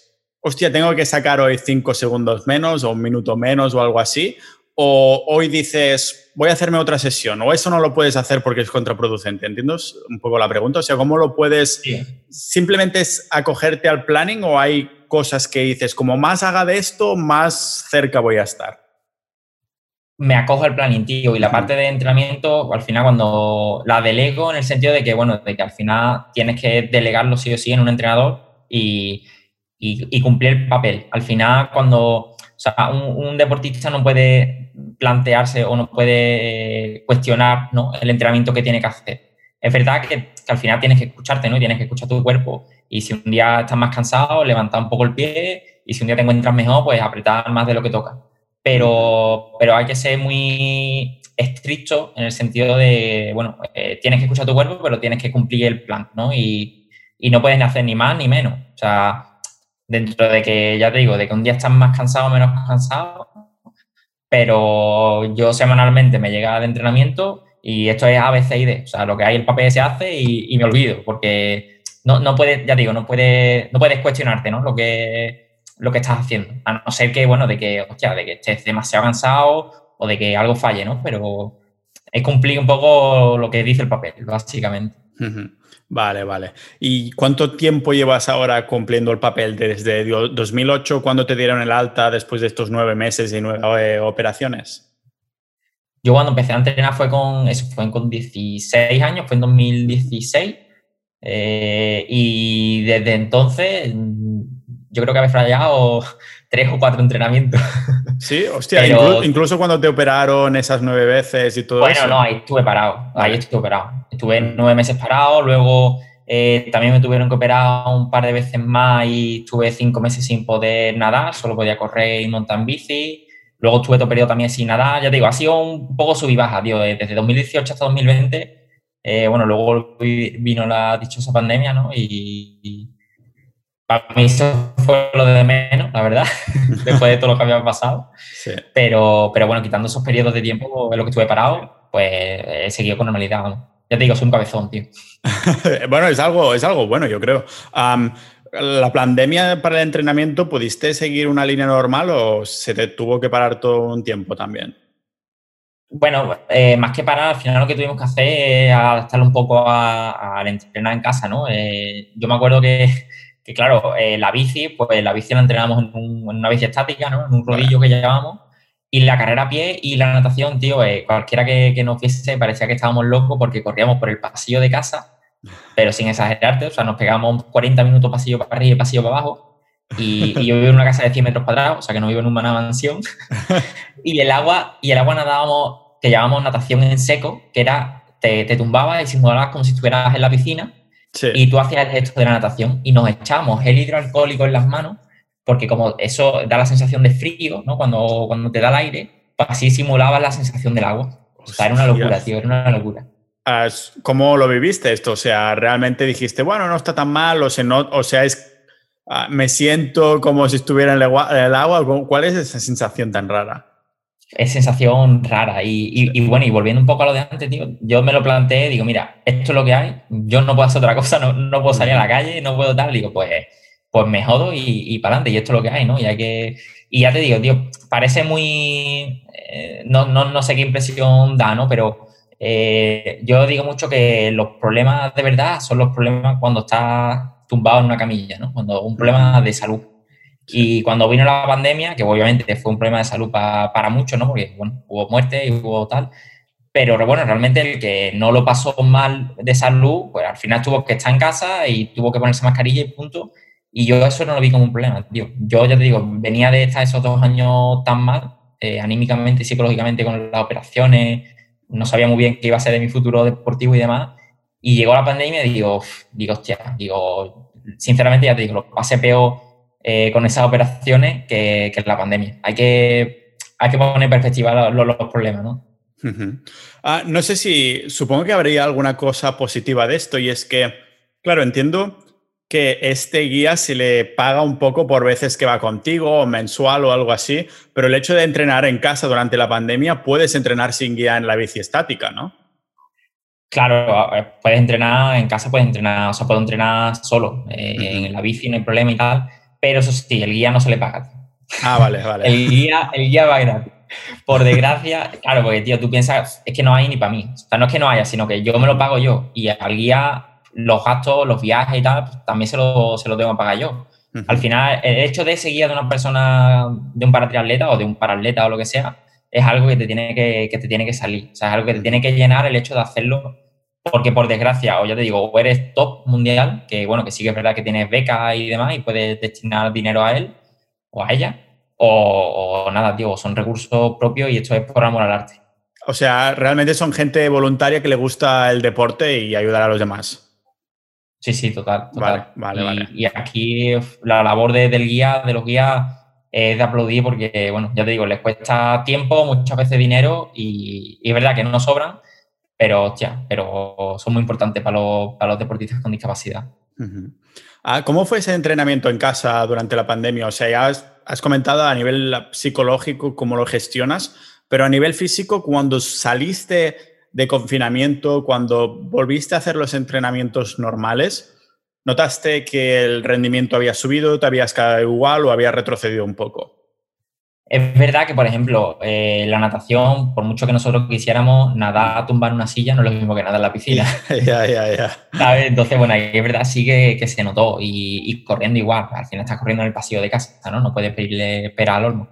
hostia, tengo que sacar hoy cinco segundos menos o un minuto menos o algo así. O hoy dices, voy a hacerme otra sesión. O eso no lo puedes hacer porque es contraproducente. ¿Entiendes un poco la pregunta? O sea, ¿cómo lo puedes? ¿Simplemente es acogerte al planning o hay cosas que dices, como más haga de esto, más cerca voy a estar? me acojo al planning, tío, y la parte de entrenamiento, al final cuando la delego en el sentido de que, bueno, de que al final tienes que delegarlo sí o sí en un entrenador y, cumplir el papel. Al final, cuando, un, deportista no puede plantearse o no puede cuestionar ¿no? el entrenamiento que tiene que hacer. Es verdad que, al final tienes que escucharte, ¿no? Y tienes que escuchar tu cuerpo. Y si un día estás más cansado, levantar un poco el pie. Y si un día te encuentras mejor, pues apretar más de lo que toca pero, pero hay que ser muy estricto en el sentido de, bueno, eh, tienes que escuchar tu cuerpo, pero tienes que cumplir el plan, ¿no? Y, y no puedes hacer ni más ni menos. O sea, dentro de que, ya te digo, de que un día estás más cansado o menos cansado, pero yo semanalmente me llega de entrenamiento y esto es A, B, C y D. O sea, lo que hay el papel se hace y, me olvido, porque no, no puedes, ya digo, no puedes, no puedes cuestionarte, ¿no? Lo que lo que estás haciendo. A no ser que, bueno, de que, hostia, de que estés demasiado cansado o de que algo falle, ¿no? Pero es cumplir un poco lo que dice el papel, básicamente. Vale, vale. ¿Y cuánto tiempo llevas ahora cumpliendo el papel? ¿Desde 2008, cuando te dieron el alta después de estos nueve meses y nueve operaciones? Yo cuando empecé a entrenar fue con, eso fue con 16 años, fue en 2016. Eh, y desde entonces yo creo que había fallado tres o cuatro entrenamientos. *laughs* Sí, hostia, incluso, cuando te operaron esas nueve veces y todo eso. Bueno, no, ahí estuve parado, ahí estuve parado. Estuve nueve meses parado, luego eh, también me tuvieron que operar un par de veces más y estuve cinco meses sin poder nadar, solo podía correr y montar en bici. Luego tuve otro periodo también sin nada, ya te digo, ha sido un poco sub y baja, tío, desde 2018 hasta 2020. Eh, bueno, luego vino la dichosa pandemia, ¿no? Y, para mí eso fue lo de menos, la verdad, *laughs* después de todo lo que había pasado. Pero, pero bueno, quitando esos periodos de tiempo en los que estuve parado, pues he seguido con normalidad. Ya te digo, soy un cabezón, tío. *laughs* bueno, es algo, es algo bueno, yo creo. ¿La pandemia para el entrenamiento pudiste seguir una línea normal o se te tuvo que parar todo un tiempo también? Bueno, eh, más que parar, al final lo que tuvimos que hacer es adaptarlo un poco al entrenar en casa, ¿no? Eh, yo me acuerdo que, claro, eh, la bici, pues la bici la entrenamos en, una bici estática, ¿no? En un rodillo que llevábamos. Y la carrera a pie y la natación, tío, cualquiera que, que nos viese parecía que estábamos locos porque corríamos por el pasillo de casa pero sin exagerarte, o sea, nos pegamos 40 minutos pasillo para arriba y pasillo para abajo. Y, yo vivo en una casa de 100 metros cuadrados, o sea que no vivo en una mansión. *laughs* y el agua, y el agua nadábamos, que llamábamos natación en seco, que era, te, te tumbabas y simulabas como si estuvieras en la piscina. Y tú hacías el gesto de la natación y nos echábamos el hidroalcohólico en las manos, porque como eso da la sensación de frío, ¿no? Cuando, cuando te da el aire, pues así simulabas la sensación del agua. O sea, era una locura, tío, era una locura. ¿Cómo lo viviste esto? O sea, ¿realmente dijiste, bueno, no está tan mal? O sea, no, o sea es, ah, me siento como si estuviera en el, agua. ¿Cuál es esa sensación tan rara? Es sensación rara. Y, bueno, y volviendo un poco a lo de antes, tío, yo me lo planteé, digo, mira, esto es lo que hay, yo no puedo hacer otra cosa, no, no puedo salir a la calle, no puedo tal. Digo, pues, pues me jodo y, para adelante, y esto es lo que hay, ¿no? Y hay que. Y ya te digo, tío, parece muy. Eh, no, no, no sé qué impresión da, ¿no? Pero eh, yo digo mucho que los problemas de verdad son los problemas cuando estás tumbado en una camilla, ¿no? Cuando un problema de salud. Y cuando vino la pandemia, que obviamente fue un problema de salud para muchos, ¿no? Porque, bueno, hubo muerte y hubo tal. Pero bueno, realmente el que no lo pasó mal de salud, pues al final tuvo que estar en casa y tuvo que ponerse mascarilla y punto. Y yo eso no lo vi como un problema, tío. Yo ya te digo, venía de estar esos dos años tan mal, eh, anímicamente y psicológicamente con las operaciones, no sabía muy bien qué iba a ser de mi futuro deportivo y demás. Y llegó la pandemia y digo, digo, hostia, digo, sinceramente ya te digo, lo pasé peor eh, con esas operaciones que, que, la pandemia. Hay que, hay que poner en perspectiva los, los, problemas, ¿no? Ah, no sé si, supongo que habría alguna cosa positiva de esto y es que, claro, entiendo que este guía se le paga un poco por veces que va contigo, o mensual o algo así, pero el hecho de entrenar en casa durante la pandemia, puedes entrenar sin guía en la bici estática, ¿no? Claro, puedes entrenar en casa, puedes entrenar, o sea, puedo entrenar solo, eh, en la bici no hay problema y tal, pero eso sí, el guía no se le paga. Ah, vale, vale. el, guía, el guía va gratis. Por desgracia, claro, porque tío, tú piensas, es que no hay ni para mí. O sea, no es que no haya, sino que yo me lo pago yo y al guía los gastos, los viajes y tal, pues, también se lo, se lo tengo que pagar yo. Al final, el hecho de seguir de una persona, de un paratriatleta o de un paratleta o lo que sea, es algo que te tiene que, que, te tiene que salir. O sea, es algo que te tiene que llenar el hecho de hacerlo. Porque por desgracia, o ya te digo, o eres top mundial, que bueno, que sí que es verdad que tienes becas y demás y puedes destinar dinero a él o a ella, o, o nada, tío, son recursos propios y esto es por amor al arte. O sea, realmente son gente voluntaria que le gusta el deporte y ayudar a los demás. Sí, sí, total. Vale, vale, y, vale. Y aquí la labor de, del guía, de los guías, es de aplaudir porque, bueno, ya te digo, les cuesta tiempo, muchas veces dinero y, es verdad que no sobran, pero, hostia, pero son muy importantes para los, para los deportistas con discapacidad. Ah, ¿Cómo fue ese entrenamiento en casa durante la pandemia? O sea, ya has, has comentado a nivel psicológico cómo lo gestionas, pero a nivel físico, cuando saliste de confinamiento, cuando volviste a hacer los entrenamientos normales, ¿notaste que el rendimiento había subido, te habías quedado igual o había retrocedido un poco? Es verdad que, por ejemplo, eh, la natación, por mucho que nosotros quisiéramos, nadar a tumbar una silla no es lo mismo que nadar en la piscina. *laughs* Ya, ya, ya. Entonces, bueno, es verdad sí que, se notó y, corriendo igual. Al final estás corriendo en el pasillo de casa, ¿no? No puedes pedirle pera al horno.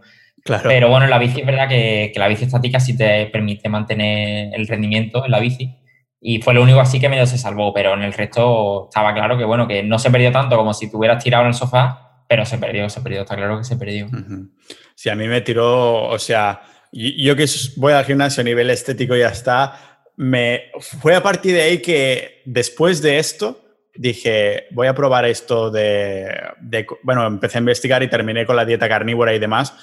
Pero bueno, la bici es verdad que, la bici estática sí te permite mantener el rendimiento en la bici. Y fue lo único así que medio se salvó, pero en el resto estaba claro que bueno, que no se perdió tanto como si te hubieras tirado en el sofá, pero se perdió, se perdió, está claro que se perdió. Sí, a mí me tiró, o sea, yo que voy al gimnasio a nivel estético y ya está, me fue a partir de ahí que después de esto dije, voy a probar esto de, de, bueno, empecé a investigar y terminé con la dieta carnívora y demás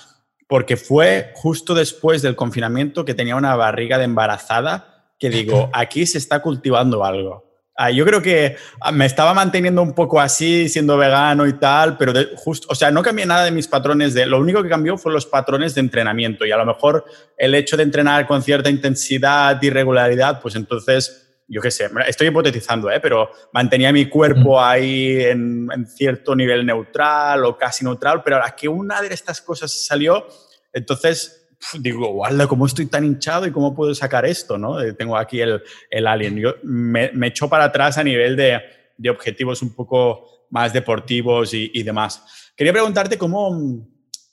porque fue justo después del confinamiento que tenía una barriga de embarazada que digo, *laughs* aquí se está cultivando algo. Ah, yo creo que ah, me estaba manteniendo un poco así, siendo vegano y tal, pero justo, o sea, no cambié nada de mis patrones de, lo único que cambió fue los patrones de entrenamiento y a lo mejor el hecho de entrenar con cierta intensidad y regularidad, pues entonces yo qué sé, estoy hipotetizando, ¿eh? pero mantenía mi cuerpo ahí en, cierto nivel neutral o casi neutral, pero ahora que una de estas cosas salió, entonces digo, guarda, ¿cómo estoy tan hinchado y cómo puedo sacar esto? ¿no? Eh, tengo aquí el, el alien. Yo me, me echó para atrás a nivel de, de objetivos un poco más deportivos y, y demás. Quería preguntarte cómo,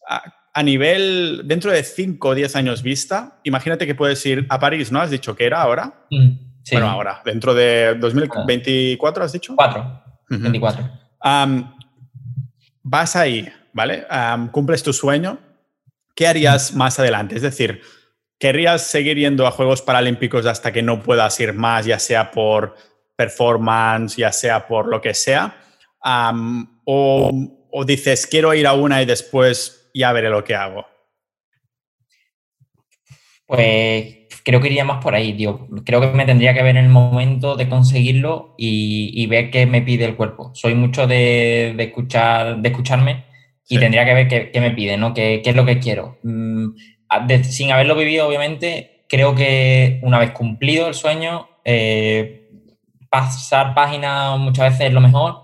a, a nivel, dentro de 5 o 10 años vista, imagínate que puedes ir a París, ¿no? Has dicho que era ahora. Mm. Bueno, ahora, dentro de 2024, ¿has dicho? 4. 24. vas ahí, ¿vale? cumples tu sueño. ¿Qué harías más adelante? Es decir, ¿querrías seguir yendo a Juegos Paralímpicos hasta que no puedas ir más, ya sea por performance, ya sea por lo que sea? o, dices, quiero ir a una y después ya veré lo que hago? Pues creo que iría más por ahí, tío. Creo que me tendría que ver en el momento de conseguirlo y, ver qué me pide el cuerpo. Soy mucho de, escuchar, de escucharme y tendría que ver qué, me pide, ¿no? ¿Qué, es lo que quiero? Mm, sin haberlo vivido, obviamente, creo que una vez cumplido el sueño, eh, pasar páginas muchas veces es lo mejor,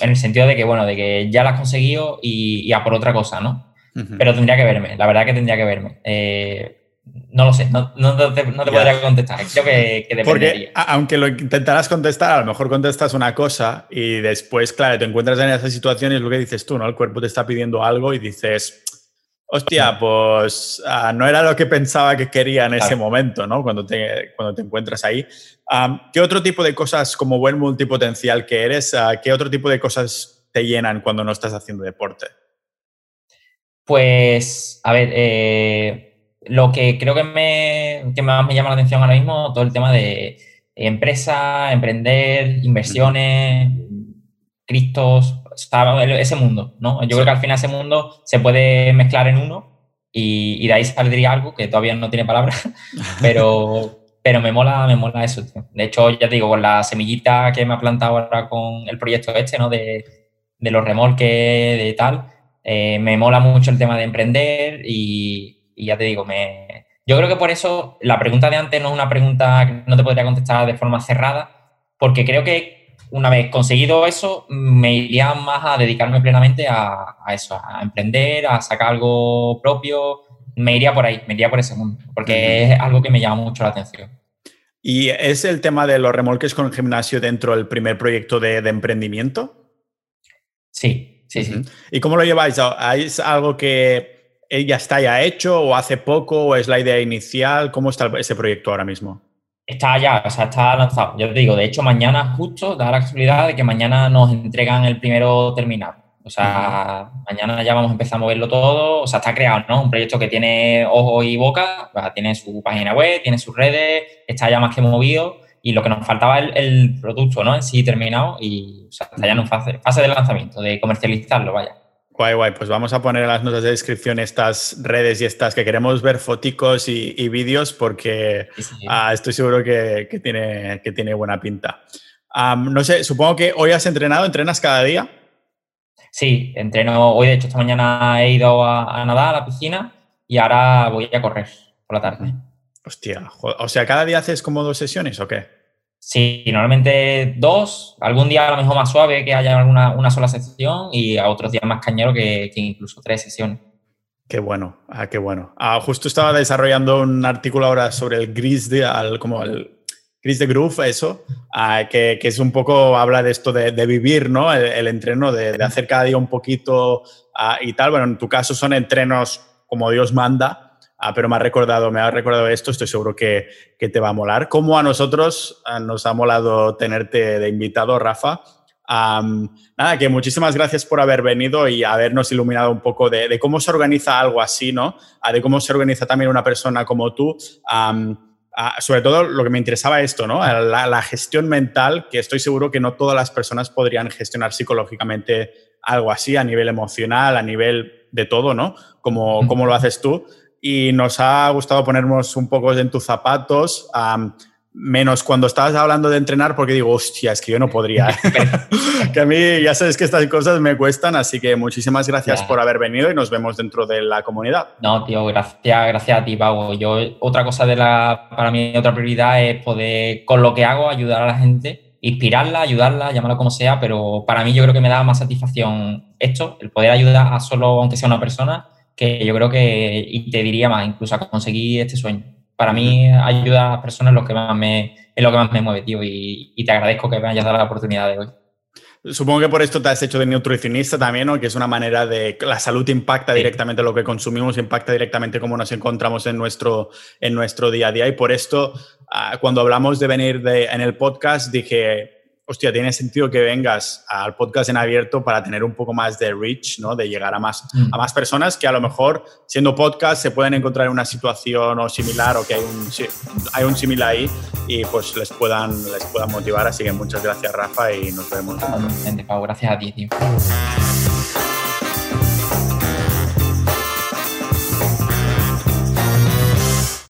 en el sentido de que, bueno, de que ya lo has conseguido y, a por otra cosa, ¿no? Pero tendría que verme, la verdad que tendría que verme. Eh, no lo sé, no, te, podría contestar. Creo que, que Porque aunque lo intentarás contestar, a lo mejor contestas una cosa y después, claro, te encuentras en esa situación y es lo que dices tú, ¿no? El cuerpo te está pidiendo algo y dices, hostia, pues ah, no era lo que pensaba que quería en ese momento, ¿no? Cuando te, cuando te encuentras ahí. ¿Qué otro tipo de cosas, como buen multipotencial que eres, ah, qué otro tipo de cosas te llenan cuando no estás haciendo deporte? Pues, a ver, eh lo que creo que, me, que más me llama la atención ahora mismo, todo el tema de empresa, emprender, inversiones, cristos, ese mundo, ¿no? Yo creo que al final ese mundo se puede mezclar en uno y, de ahí saldría algo que todavía no tiene palabras, *laughs* pero, pero me mola, me mola eso. De hecho, ya te digo, con la semillita que me ha plantado ahora con el proyecto este, ¿no? De, de los remolques, de tal, eh, me mola mucho el tema de emprender y, y ya te digo, me, yo creo que por eso la pregunta de antes no es una pregunta que no te podría contestar de forma cerrada, porque creo que una vez conseguido eso, me iría más a dedicarme plenamente a, eso, a emprender, a sacar algo propio, me iría por ahí, me iría por ese mundo, porque es algo que me llama mucho la atención. ¿Y es el tema de los remolques con el gimnasio dentro del primer proyecto de, emprendimiento? Sí, sí, sí. ¿Y cómo lo lleváis? ¿Es algo que ya está ya hecho o hace poco o es la idea inicial? ¿Cómo está ese proyecto ahora mismo? Está ya, o sea, está lanzado. Yo te digo, de hecho, mañana justo da la casualidad de que mañana nos entregan el primero terminado. O sea, mañana ya vamos a empezar a moverlo todo. O sea, está creado, ¿no? Un proyecto que tiene ojo y boca, tiene su página web, tiene sus redes, está ya más que movido. Y lo que nos faltaba es el, producto, ¿no? En sí terminado y o sea, está ya en fase, fase de lanzamiento, de comercializarlo, vaya. Guay, guay. Pues vamos a poner en las notas de descripción estas redes y estas que queremos ver foticos y, vídeos porque ah, estoy seguro que, tiene, que tiene buena pinta. no sé, supongo que hoy has entrenado, ¿entrenas cada día? Sí, entreno. Hoy, de hecho, esta mañana he ido a, nadar a la piscina y ahora voy a correr por la tarde. Hostia, o sea, ¿cada día haces como dos sesiones o qué? Sí, normalmente dos, algún día a lo mejor más suave que haya alguna, una sola sesión y a otros días más cañero que, incluso tres sesiones. Qué bueno, ah, qué bueno. Ah, justo estaba desarrollando un artículo ahora sobre el gris de, como el gris de groove, eso, ah, que, que, es un poco, habla de esto de, vivir, ¿no? El, entreno, de, de, hacer cada día un poquito ah, y tal. Bueno, en tu caso son entrenos como Dios manda, Ah, pero me ha recordado, me ha recordado esto, estoy seguro que, que te va a molar. Como a nosotros ah, nos ha molado tenerte de invitado, Rafa. nada, que muchísimas gracias por haber venido y habernos iluminado un poco de, de cómo se organiza algo así, ¿no? Ah, de cómo se organiza también una persona como tú. sobre todo lo que me interesaba esto, ¿no? La, la, gestión mental, que estoy seguro que no todas las personas podrían gestionar psicológicamente algo así a nivel emocional, a nivel de todo, ¿no? Como, como lo haces tú. Y nos ha gustado ponernos un poco en tus zapatos. Menos cuando estabas hablando de entrenar, porque digo, hostia, es que yo no podría. *laughs* que a mí ya sabes que estas cosas me cuestan, así que muchísimas gracias por haber venido y nos vemos dentro de la comunidad. No, tío, gracias, gracias a ti, Pau. Yo, otra cosa de la, para mí, otra prioridad es poder, con lo que hago, ayudar a la gente, inspirarla, ayudarla, llamarlo como sea, pero para mí yo creo que me da más satisfacción esto, el poder ayudar a solo, aunque sea una persona, que yo creo que, y te diría más, incluso a conseguir este sueño para mí ayuda a personas lo que más me, es lo que más me mueve, tío, y, te agradezco que me hayas dado la oportunidad de hoy. Supongo que por esto te has hecho de nutricionista también, ¿no? Que es una manera de... La salud impacta directamente lo que consumimos, impacta directamente cómo nos encontramos en nuestro, en nuestro día a día. Y por esto, ah, cuando hablamos de venir de, en el podcast, dije, hostia, tiene sentido que vengas al podcast en abierto para tener un poco más de reach, ¿no? De llegar a más, mm. a más personas que a lo mejor, siendo podcast, se pueden encontrar en una situación o similar o que hay un, hay un similar ahí y pues les puedan, les puedan motivar. Así que muchas gracias, Rafa, y nos vemos. Gracias a ti, tío.